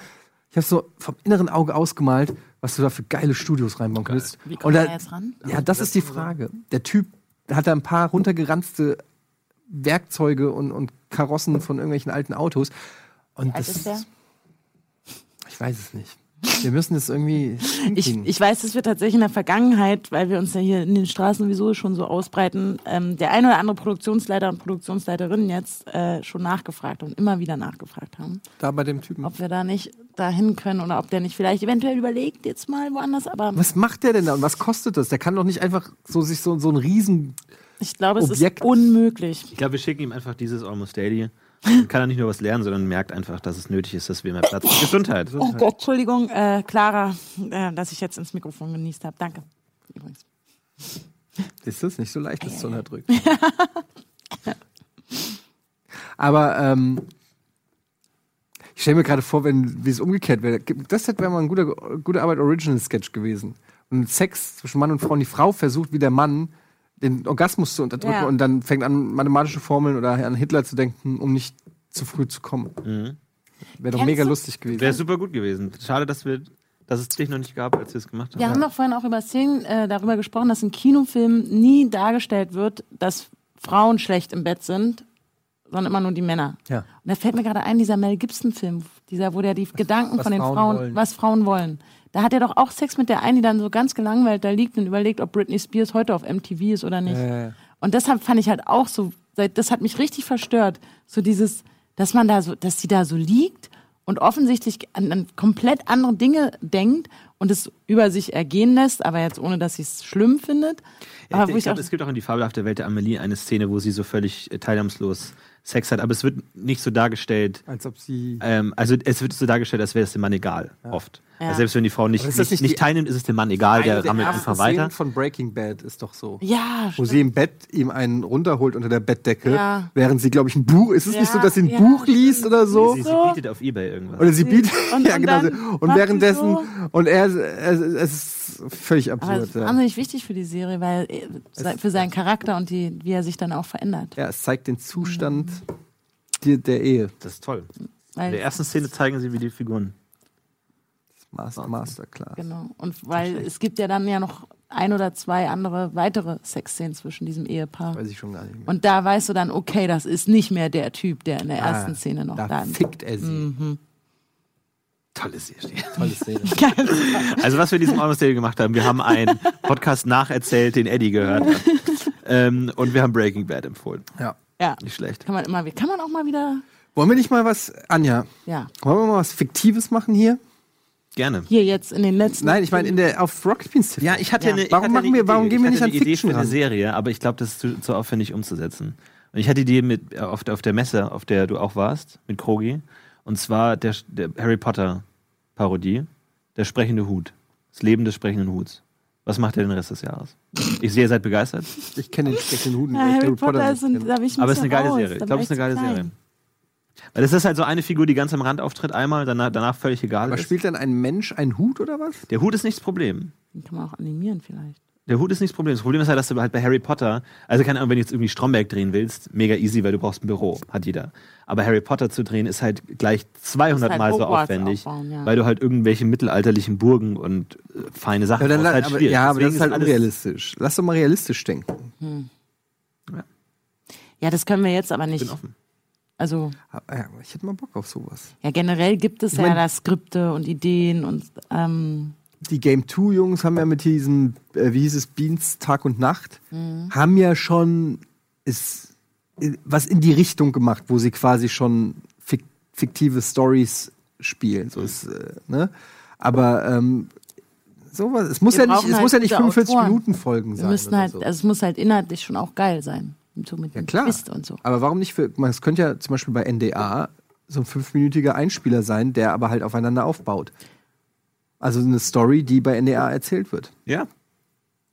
ich habe so vom inneren Auge ausgemalt, was du da für geile Studios reinbauen könntest. Wie Und kommt da- er jetzt ran? Ja, das ist die Frage. Der Typ hat da ein paar runtergeranzte Werkzeuge und, und Karossen von irgendwelchen alten Autos. Und alt das, ist der? ich weiß es nicht. Wir müssen es irgendwie Ich, ich weiß, dass wir tatsächlich in der Vergangenheit, weil wir uns ja hier in den Straßen sowieso schon so ausbreiten, ähm, der ein oder andere Produktionsleiter und Produktionsleiterin jetzt äh, schon nachgefragt und immer wieder nachgefragt haben, da bei dem Typen. ob wir da nicht dahin können oder ob der nicht vielleicht eventuell überlegt, jetzt mal woanders. Aber Was macht der denn da und was kostet das? Der kann doch nicht einfach so sich so, so ein riesen. ich glaube, es Objekt. ist unmöglich. Ich glaube, wir schicken ihm einfach dieses Almost Daily. Dann kann er nicht nur was lernen, sondern merkt einfach, dass es nötig ist, dass wir mehr Platz haben. Gesundheit. Oh Gott, Entschuldigung, äh, Clara, äh, dass ich jetzt ins Mikrofon genießt habe. Danke. Übrigens. Ist das nicht so leicht, das zu unterdrücken? Aber ähm, ich stelle mir gerade vor, wenn wie es umgekehrt wäre. Das hätte wäre mal ein guter, gute Arbeit Original Sketch gewesen. Und Sex zwischen Mann und Frau. Und die Frau versucht wie der Mann den Orgasmus zu unterdrücken Ja. und dann fängt an mathematische Formeln oder an Hitler zu denken, um nicht zu früh zu kommen. Wäre doch Kennst mega du- lustig gewesen. Wäre super gut gewesen. Schade, dass wir, dass es dich noch nicht gab, als wir es gemacht haben. Wir haben doch vorhin auch über Szenen äh, darüber gesprochen, dass in Kinofilmen nie dargestellt wird, dass Frauen schlecht im Bett sind, sondern immer nur die Männer. Ja. Und da fällt mir gerade ein, dieser Mel Gibson-Film, dieser, wo der die Gedanken was von den Frauen Frauen, wollen. was Frauen wollen. Da hat er doch auch Sex mit der einen, die dann so ganz gelangweilt da liegt und überlegt, ob Britney Spears heute auf MTV ist oder nicht. Äh, Und deshalb fand ich halt auch so, das hat mich richtig verstört. So dieses, dass man da so, dass sie da so liegt und offensichtlich an, an komplett andere Dinge denkt und es über sich ergehen lässt, aber jetzt ohne, dass sie es schlimm findet. Ja, aber ich, ich glaube, es gibt auch in die fabelhafte Welt der Amelie eine Szene, wo sie so völlig äh, teilnahmslos Sex hat, aber es wird nicht so dargestellt. Als ob sie. Ähm, also es wird so dargestellt, als wäre es dem Mann egal, oft. Ja. Also selbst wenn die Frau nicht, Aber ist nicht, nicht nicht, teilnimmt, ist es dem Mann egal, der Eine rammelt der einfach ersten weiter. Szenen von Breaking Bad ist doch so. ja, Wo sie im Bett ihm einen runterholt unter der Bettdecke, Ja. während sie, glaube ich, ein Buch. Ist es nicht so, Ja, dass sie ein ja, Buch liest stimmt. oder so? Sie, sie So. bietet auf Ebay irgendwas. Oder sie bietet. Und- ja, und genau. Und sie währenddessen. so. Und er, es, ist völlig aber das absurd. ist Ja. wahnsinnig wichtig für die Serie, weil äh, für seinen Charakter und die, wie er sich dann auch verändert. ja, es zeigt den Zustand die, der Ehe. Das ist toll. In der ersten Szene zeigen sie, wie die Figuren. Master, Masterclass. genau. Und weil es gibt ja dann ja noch ein oder zwei andere weitere Sexszenen zwischen diesem Ehepaar. Weiß ich schon gar nicht mehr. Und da weißt du dann, okay, das ist nicht mehr der Typ, der in der Ah, ersten Szene noch da da ist. fickt er sie. Mhm. Tolle Serie. Tolle Szene. Also was wir in diesem Daily gemacht haben, wir haben einen Podcast nacherzählt, den Eddie gehört hat. ähm, und wir haben Breaking Bad empfohlen. ja. Ja, Nicht schlecht. kann man immer, kann man auch mal wieder, Wollen wir nicht mal was, Anja, ja. wollen wir mal was Fiktives machen hier? Gerne. Hier jetzt in den letzten. Nein, ich meine in der auf Rocket Beans. Ja, ich hatte Ja. eine. ich Warum hatte machen eine wir- warum Idee. gehen wir ich nicht hatte an eine Idee Fiction für eine? Serie, aber ich glaube, das ist zu, zu aufwendig umzusetzen. Und ich hatte die mit auf der, auf der Messe, auf der du auch warst, mit Krogi. Und zwar der, der Harry Potter Parodie, der sprechende Hut, das Leben des sprechenden Huts. Was macht er den Rest des Jahres? Ich sehe, ihr seid begeistert. Ich kenne den sprechenden Huden. ja, Harry Potter ist, nicht ein, da ich Aber es ist eine geile raus. Serie. Ich Da glaube, es ist eine geile klein. Serie. Weil das ist halt so eine Figur, die ganz am Rand auftritt, einmal, danach, danach völlig egal Aber ist. spielt dann ein Mensch einen Hut oder was? Der Hut ist nicht das Problem. Den kann man auch animieren vielleicht. Der Hut ist nicht das Problem. Das Problem ist halt, dass du halt bei Harry Potter, also keine Ahnung, wenn du jetzt irgendwie Stromberg drehen willst, mega easy, weil du brauchst ein Büro, hat jeder. Aber Harry Potter zu drehen ist halt gleich 200 halt Mal so Hogwarts aufwendig, aufbauen, ja. weil du halt irgendwelche mittelalterlichen Burgen und äh, feine Sachen Ja, dann, brauchst. halt aber, ja aber das ist halt alles- unrealistisch. Lass doch mal realistisch denken. Ja, das können wir jetzt aber Ich bin nicht. offen. Also, Ah, Ja, ich hätte mal Bock auf sowas. ja, generell gibt es Ich ja mein- da Skripte und Ideen und ähm, Die Game 2 Jungs haben ja mit diesem, äh, wie hieß es, Beans Tag und Nacht, Mhm. haben ja schon ist, äh, was in die Richtung gemacht, wo sie quasi schon fik fiktive Stories spielen. So ist, äh, ne? Aber ähm, sowas, es muss Wir ja nicht, es halt muss ja nicht gute 45 Autoren. Minuten Folgen wir sein. müssen oder halt, so. also es muss halt inhaltlich schon auch geil sein. So mit Ja, dem klar. Twist und so. Aber warum nicht für, man, es könnte ja zum Beispiel bei NDA so ein fünfminütiger Einspieler sein, der aber halt aufeinander aufbaut. Also eine Story, die bei NDA erzählt wird. Ja.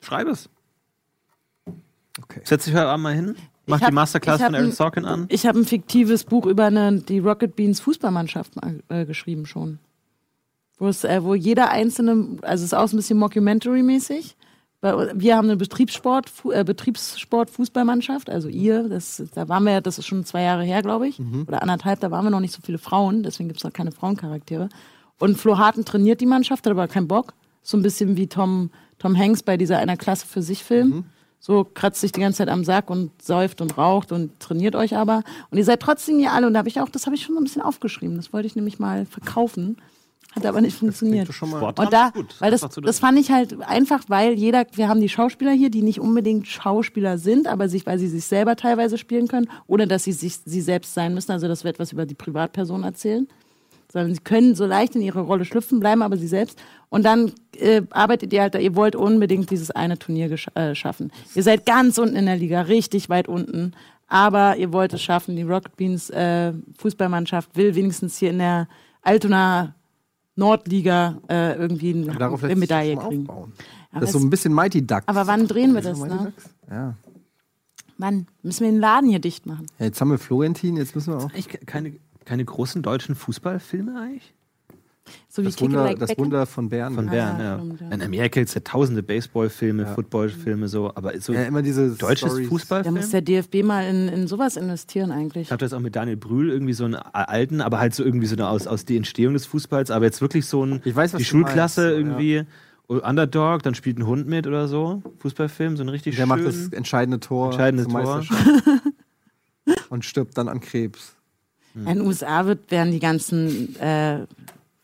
Schreib es. Okay. Setz dich heute Abend mal hin, mach hab- die Masterclass von Aaron Sorkin an. Ich habe ein fiktives Buch über eine, die Rocket Beans Fußballmannschaft mal, äh, geschrieben schon. Wo, es, äh, wo jeder einzelne, also es ist auch so ein bisschen Mockumentary-mäßig. Wir haben eine Betriebssport, äh, Betriebssport-Fußballmannschaft, also ihr, das, da waren wir, das ist schon zwei Jahre her, glaube ich, oder anderthalb, da waren wir noch nicht so viele Frauen, deswegen gibt es noch keine Frauencharaktere. Und Flo Harten trainiert die Mannschaft, hat aber keinen Bock. So ein bisschen wie Tom, Tom Hanks bei dieser einer Klasse für sich Film. So kratzt sich die ganze Zeit am Sack und säuft und raucht und trainiert euch aber. Und ihr seid trotzdem hier alle. Und da habe ich auch, das habe ich schon so ein bisschen aufgeschrieben. Das wollte ich nämlich mal verkaufen. Hat aber nicht funktioniert. doch schon mal- Sport Und da, weil das, das fand ich halt einfach, weil jeder, wir haben die Schauspieler hier, die nicht unbedingt Schauspieler sind, aber sich, weil sie sich selber teilweise spielen können, ohne dass sie sich sie selbst sein müssen. Also das wird was über die Privatperson erzählen. Sondern sie können so leicht in ihre Rolle schlüpfen, bleiben aber sie selbst. Und dann äh, arbeitet ihr halt da, ihr wollt unbedingt dieses eine Turnier äh, schaffen. Ihr seid ganz unten in der Liga, richtig weit unten. Aber ihr wollt es schaffen. Die Rocket Beans äh, Fußballmannschaft will wenigstens hier in der Altona Nordliga äh, irgendwie darauf eine Medaille kriegen. Das ist so ein bisschen Mighty Ducks. aber wann drehen wir das, ne? Ja. Wann? Müssen wir den Laden hier dicht machen? ja. Jetzt haben wir Florentin, jetzt müssen wir auch. Eigentlich keine, keine großen deutschen Fußballfilme eigentlich? So wie Das Wunder, Like das? Wunder von Bern. Von Ah, Bern, ja, ja. stimmt, ja. In Amerika gibt es ja tausende Baseballfilme, Footballfilme, so, aber so ja, immer diese deutsches Stories. Da Fußballfilm? muss der DFB mal in, in sowas investieren eigentlich. Ich habe das auch mit Daniel Brühl irgendwie so einen alten, aber halt so irgendwie so eine aus, aus die Entstehung des Fußballs, aber jetzt wirklich so ein Ich weiß, was die Schulklasse meinst, irgendwie Underdog, dann spielt ein Hund mit oder so, Fußballfilm, so ein richtig Der schön macht das entscheidende Tor entscheidende Tor. Und stirbt dann an Krebs. In den USA wird, werden die ganzen äh,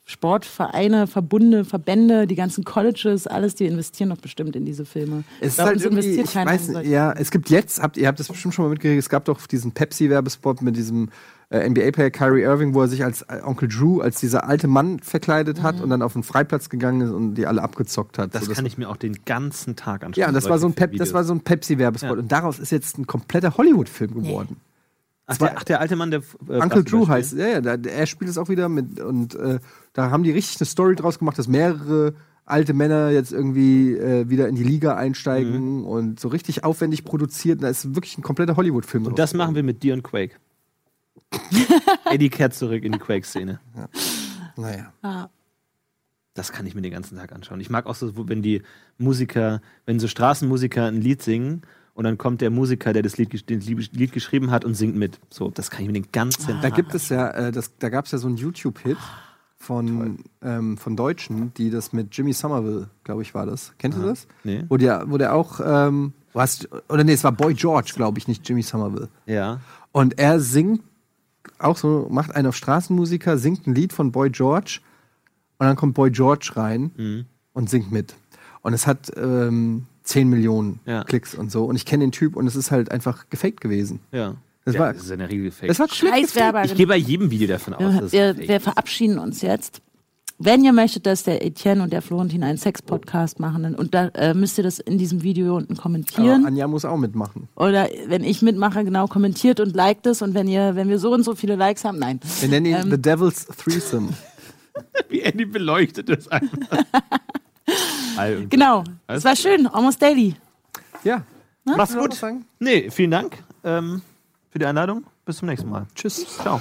Sportvereine, Verbunde, Verbände, die ganzen Colleges, alles, die investieren doch bestimmt in diese Filme. Es ist halt irgendwie, investiert ich weiß nicht, ja, es gibt jetzt, habt, ihr habt das bestimmt schon mal mitgekriegt, es gab doch diesen Pepsi-Werbespot mit diesem äh, NBA-Player Kyrie Irving, wo er sich als äh, Onkel Drew, als dieser alte Mann verkleidet hat und dann auf den Freiplatz gegangen ist und die alle abgezockt hat. Das So, kann ich mir auch den ganzen Tag anschauen. ja, und das war so ein, Pep, das war so ein Pepsi-Werbespot. Ja. Und daraus ist jetzt ein kompletter Hollywood-Film geworden. Ach, der, ach, der alte Mann, der. Äh, Uncle Drew heißt, ja, ja, da, er spielt es auch wieder mit und äh, da haben die richtig eine Story draus gemacht, dass mehrere alte Männer jetzt irgendwie äh, wieder in die Liga einsteigen und so richtig aufwendig produziert. Da ist wirklich ein kompletter Hollywood-Film. Und das machen wir mit dir und Quake. Eddie kehrt zurück in die Quake-Szene. Naja. Das kann ich mir den ganzen Tag anschauen. Ich mag auch so, wenn die Musiker, wenn so Straßenmusiker ein Lied singen und dann kommt der Musiker, der das Lied, den Lied geschrieben hat und singt mit. So, das kann ich mir den ganzen Da Tag gibt es ja, äh, das, da gab es ja so einen YouTube-Hit von, ähm, von Deutschen, die das mit Jimmy Somerville, glaube ich, war das. Kennt ihr das? Nee. Wo der, wo der auch, ähm, was, oder nee, es war Boy George, glaube ich, nicht Jimmy Somerville. Ja. Und er singt auch so, macht einen auf Straßenmusiker, singt ein Lied von Boy George und dann kommt Boy George rein Mhm. und singt mit. Und es hat ähm, 10 Millionen Ja. Klicks und so. Und ich kenne den Typ und es ist halt einfach gefaked gewesen. Ja. Das ja, war- das ist in der Regel fake. Das war gefaked. Scheißwerber. ich gehe bei jedem Video davon aus, dass Wir, es wir, wir verabschieden uns jetzt. Wenn ihr möchtet, dass der Etienne und der Florentin einen Sex-Podcast machen, dann, und da äh, müsst ihr das in diesem Video unten Aber kommentieren. Anja muss auch mitmachen. Oder wenn ich mitmache, genau, kommentiert und liked es. Und wenn ihr, wenn wir so und so viele Likes haben, nein. Wir nennen ihn Ähm. The Devil's Threesome. Wie Andy beleuchtet das einfach. Genau. Es war schön. Almost daily. Ja. Mach's Willst du noch gut. Nee, vielen Dank ähm, für die Einladung. Bis zum nächsten Mal. Tschüss. Ciao.